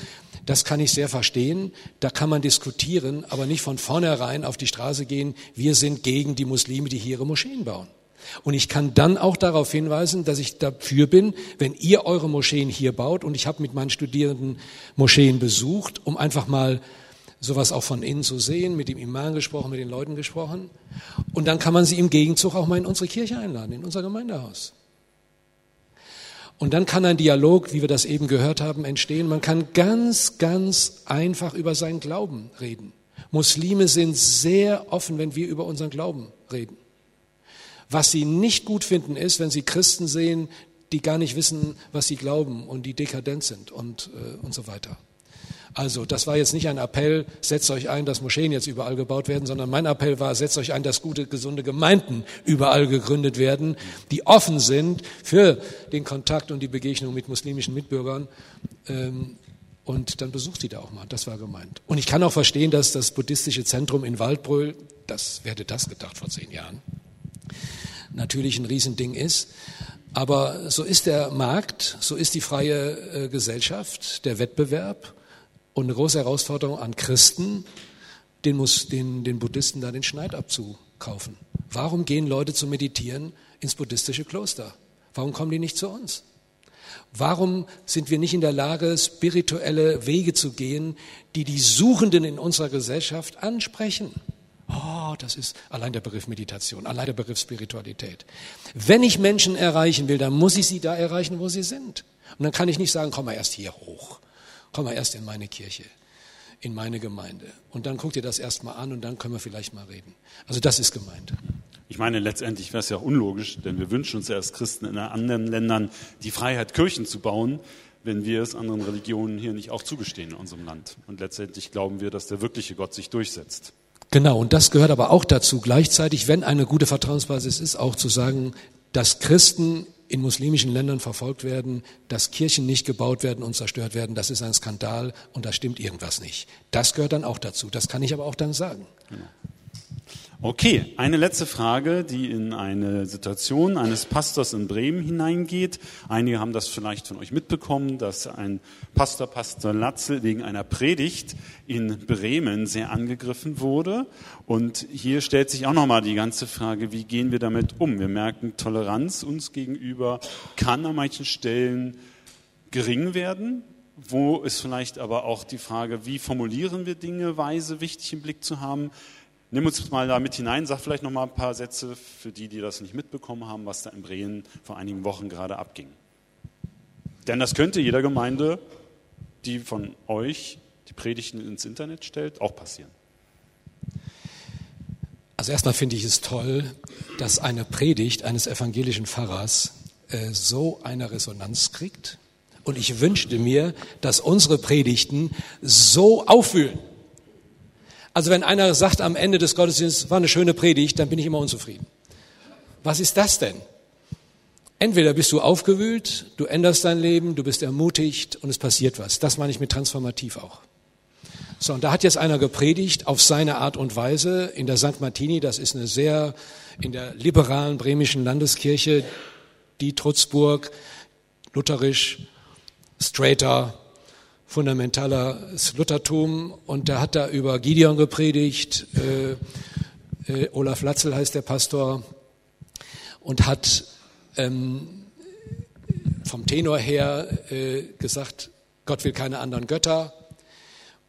das kann ich sehr verstehen, da kann man diskutieren, aber nicht von vornherein auf die Straße gehen, wir sind gegen die Muslime, die hier ihre Moscheen bauen. Und ich kann dann auch darauf hinweisen, dass ich dafür bin, wenn ihr eure Moscheen hier baut, und ich habe mit meinen Studierenden Moscheen besucht, um einfach mal sowas auch von innen zu sehen, mit dem Imam gesprochen, mit den Leuten gesprochen. Und dann kann man sie im Gegenzug auch mal in unsere Kirche einladen, in unser Gemeindehaus. Und dann kann ein Dialog, wie wir das eben gehört haben, entstehen. Man kann ganz, ganz einfach über seinen Glauben reden. Muslime sind sehr offen, wenn wir über unseren Glauben reden. Was sie nicht gut finden, ist, wenn sie Christen sehen, die gar nicht wissen, was sie glauben und die dekadent sind und, äh, und so weiter. Also, das war jetzt nicht ein Appell, setzt euch ein, dass Moscheen jetzt überall gebaut werden, sondern mein Appell war, setzt euch ein, dass gute, gesunde Gemeinden überall gegründet werden, die offen sind für den Kontakt und die Begegnung mit muslimischen Mitbürgern. Ähm, und dann besucht sie da auch mal. Das war gemeint. Und ich kann auch verstehen, dass das buddhistische Zentrum in Waldbröl, das, wer hätte das gedacht vor zehn Jahren, natürlich ein Riesending ist. Aber so ist der Markt, so ist die freie äh, Gesellschaft, der Wettbewerb. Und eine große Herausforderung an Christen, den, muss, den, den Buddhisten da den Schneid abzukaufen. Warum gehen Leute zu meditieren ins buddhistische Kloster? Warum kommen die nicht zu uns? Warum sind wir nicht in der Lage, spirituelle Wege zu gehen, die die Suchenden in unserer Gesellschaft ansprechen? Oh, das ist allein der Begriff Meditation, allein der Begriff Spiritualität. Wenn ich Menschen erreichen will, dann muss ich sie da erreichen, wo sie sind. Und dann kann ich nicht sagen, komm mal erst hier hoch. Komm mal erst in meine Kirche, in meine Gemeinde. Und dann guck dir das erstmal an und dann können wir vielleicht mal reden. Also das ist gemeint. Ich meine, letztendlich wäre es ja unlogisch, denn wir wünschen uns ja als Christen in anderen Ländern die Freiheit, Kirchen zu bauen, wenn wir es anderen Religionen hier nicht auch zugestehen in unserem Land. Und letztendlich glauben wir, dass der wirkliche Gott sich durchsetzt. Genau, und das gehört aber auch dazu, gleichzeitig, wenn eine gute Vertrauensbasis ist, auch zu sagen, dass Christen in muslimischen Ländern verfolgt werden, dass Kirchen nicht gebaut werden und zerstört werden, das ist ein Skandal und da stimmt irgendwas nicht. Das gehört dann auch dazu. Das kann ich aber auch dann sagen. Genau. Okay, eine letzte Frage, die in eine Situation eines Pastors in Bremen hineingeht. Einige haben das vielleicht von euch mitbekommen, dass ein Pastor, Pastor Latze, wegen einer Predigt in Bremen sehr angegriffen wurde. Und hier stellt sich auch nochmal die ganze Frage, wie gehen wir damit um? Wir merken, Toleranz uns gegenüber kann an manchen Stellen gering werden. Wo ist vielleicht aber auch die Frage, wie formulieren wir Dinge weise, wichtig im Blick zu haben? Nimm uns mal da mit hinein, sag vielleicht noch mal ein paar Sätze für die, die das nicht mitbekommen haben, was da in Bremen vor einigen Wochen gerade abging. Denn das könnte jeder Gemeinde, die von euch die Predigten ins Internet stellt, auch passieren. Also erstmal finde ich es toll, dass eine Predigt eines evangelischen Pfarrers äh, so eine Resonanz kriegt. Und ich wünschte mir, dass unsere Predigten so auffühlen. Also wenn einer sagt am Ende des Gottesdienstes, war eine schöne Predigt, dann bin ich immer unzufrieden. Was ist das denn? Entweder bist du aufgewühlt, du änderst dein Leben, du bist ermutigt und es passiert was. Das meine ich mit transformativ auch. So, und da hat jetzt einer gepredigt auf seine Art und Weise in der St. Martini, das ist eine sehr, in der liberalen bremischen Landeskirche, die Trutzburg, lutherisch, straighter, fundamentaler Luthertum. Und da hat er über Gideon gepredigt, äh, äh, Olaf Latzel heißt der Pastor, und hat ähm, vom Tenor her äh, gesagt, Gott will keine anderen Götter,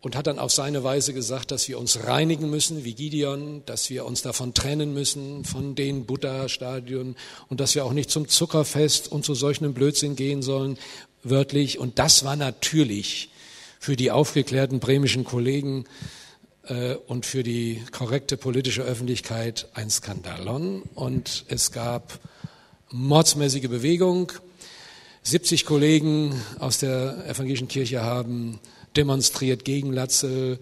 und hat dann auf seine Weise gesagt, dass wir uns reinigen müssen, wie Gideon, dass wir uns davon trennen müssen, von den Buddha-Stadien und dass wir auch nicht zum Zuckerfest und zu solchen Blödsinn gehen sollen, wörtlich. Und das war natürlich für die aufgeklärten bremischen Kollegen äh, und für die korrekte politische Öffentlichkeit ein Skandalon. Und es gab mordsmäßige Bewegung. 70 Kollegen aus der evangelischen Kirche haben demonstriert gegen Latzel.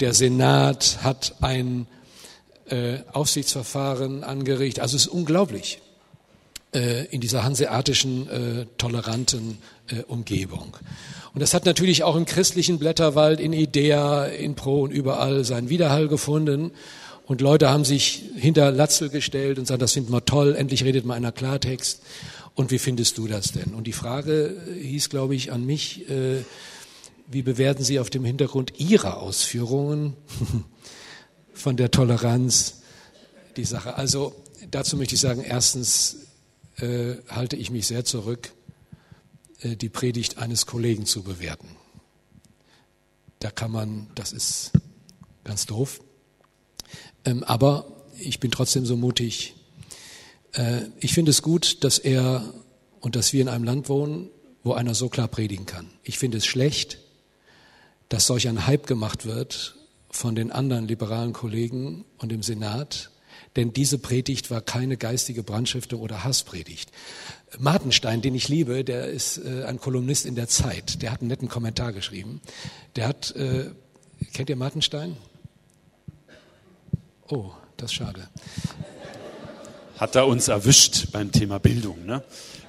Der Senat hat ein äh, Aufsichtsverfahren angerichtet. Also es ist unglaublich in dieser hanseatischen, äh, toleranten äh, Umgebung. Und das hat natürlich auch im christlichen Blätterwald, in Idea, in Pro und überall seinen Widerhall gefunden. Und Leute haben sich hinter Latzel gestellt und sagen, das finden wir toll, endlich redet mal einer Klartext. Und wie findest du das denn? Und die Frage hieß, glaube ich, an mich, äh, wie bewerten Sie auf dem Hintergrund Ihrer Ausführungen von der Toleranz die Sache? Also dazu möchte ich sagen, erstens äh, halte ich mich sehr zurück, äh, die Predigt eines Kollegen zu bewerten. Da kann man, das ist ganz doof. Ähm, aber ich bin trotzdem so mutig. Äh, ich finde es gut, dass er und dass wir in einem Land wohnen, wo einer so klar predigen kann. Ich finde es schlecht, dass solch ein Hype gemacht wird von den anderen liberalen Kollegen und im Senat, denn diese Predigt war keine geistige Brandstiftung oder Hasspredigt. Martenstein, den ich liebe, der ist äh, ein Kolumnist in der Zeit, der hat einen netten Kommentar geschrieben. Der hat, äh, kennt ihr Martenstein? Oh, das ist schade. Hat er uns erwischt beim Thema Bildung, ne?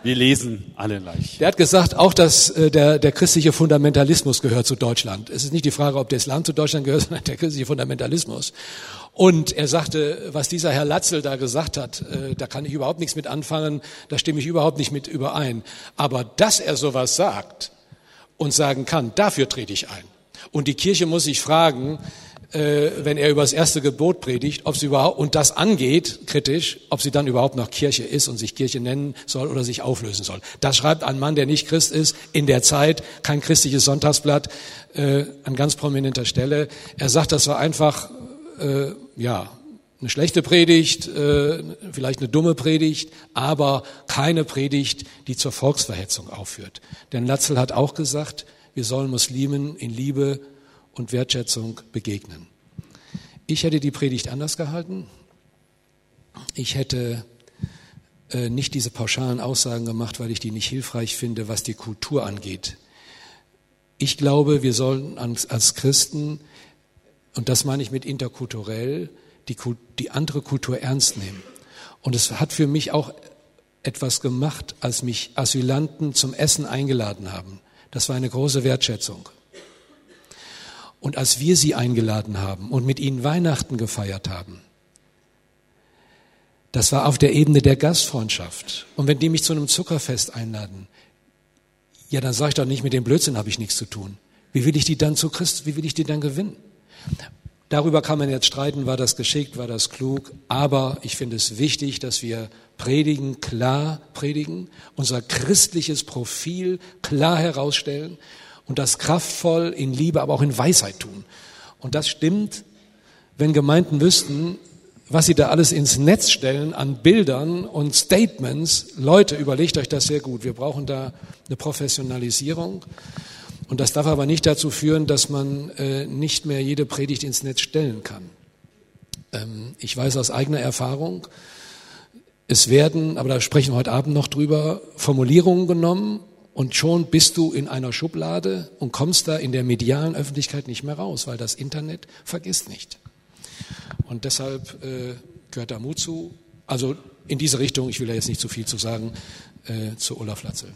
Wir lesen alle gleich. Der hat gesagt, auch dass äh, der, der christliche Fundamentalismus gehört zu Deutschland. Es ist nicht die Frage, ob der Islam zu Deutschland gehört, sondern der christliche Fundamentalismus. Und er sagte, was dieser Herr Latzel da gesagt hat, äh, da kann ich überhaupt nichts mit anfangen, da stimme ich überhaupt nicht mit überein. Aber dass er sowas sagt und sagen kann, dafür trete ich ein. Und die Kirche muss sich fragen, äh, wenn er über das erste Gebot predigt, ob sie überhaupt, und das angeht, kritisch, ob sie dann überhaupt noch Kirche ist und sich Kirche nennen soll oder sich auflösen soll. Das schreibt ein Mann, der nicht Christ ist, in der Zeit, kein christliches Sonntagsblatt, äh, an ganz prominenter Stelle. Er sagt, das war einfach, äh, ja, eine schlechte Predigt, äh, vielleicht eine dumme Predigt, aber keine Predigt, die zur Volksverhetzung aufführt. Denn Latzel hat auch gesagt, wir sollen Muslimen in Liebe und Wertschätzung begegnen. Ich hätte die Predigt anders gehalten. Ich hätte äh, nicht diese pauschalen Aussagen gemacht, weil ich die nicht hilfreich finde, was die Kultur angeht. Ich glaube, wir sollen als Christen, und das meine ich mit interkulturell, die, die andere Kultur ernst nehmen. Und es hat für mich auch etwas gemacht, als mich Asylanten zum Essen eingeladen haben. Das war eine große Wertschätzung. Und als wir sie eingeladen haben und mit ihnen Weihnachten gefeiert haben, das war auf der Ebene der Gastfreundschaft. Und wenn die mich zu einem Zuckerfest einladen, ja, dann sage ich doch nicht, mit dem Blödsinn habe ich nichts zu tun. Wie will ich die dann zu Christ, wie will ich die dann gewinnen? Darüber kann man jetzt streiten, war das geschickt, war das klug, aber ich finde es wichtig, dass wir predigen, klar predigen, unser christliches Profil klar herausstellen und das kraftvoll in Liebe, aber auch in Weisheit tun. Und das stimmt, wenn Gemeinden wüssten, was sie da alles ins Netz stellen an Bildern und Statements. Leute, überlegt euch das sehr gut. Wir brauchen da eine Professionalisierung. Und das darf aber nicht dazu führen, dass man äh, nicht mehr jede Predigt ins Netz stellen kann. Ähm, ich weiß aus eigener Erfahrung, es werden, aber da sprechen wir heute Abend noch drüber, Formulierungen genommen und schon bist du in einer Schublade und kommst da in der medialen Öffentlichkeit nicht mehr raus, weil das Internet vergisst nicht. Und deshalb äh, gehört da Mut zu. Also in diese Richtung, ich will da jetzt nicht zu viel zu sagen, äh, zu Olaf Latzel.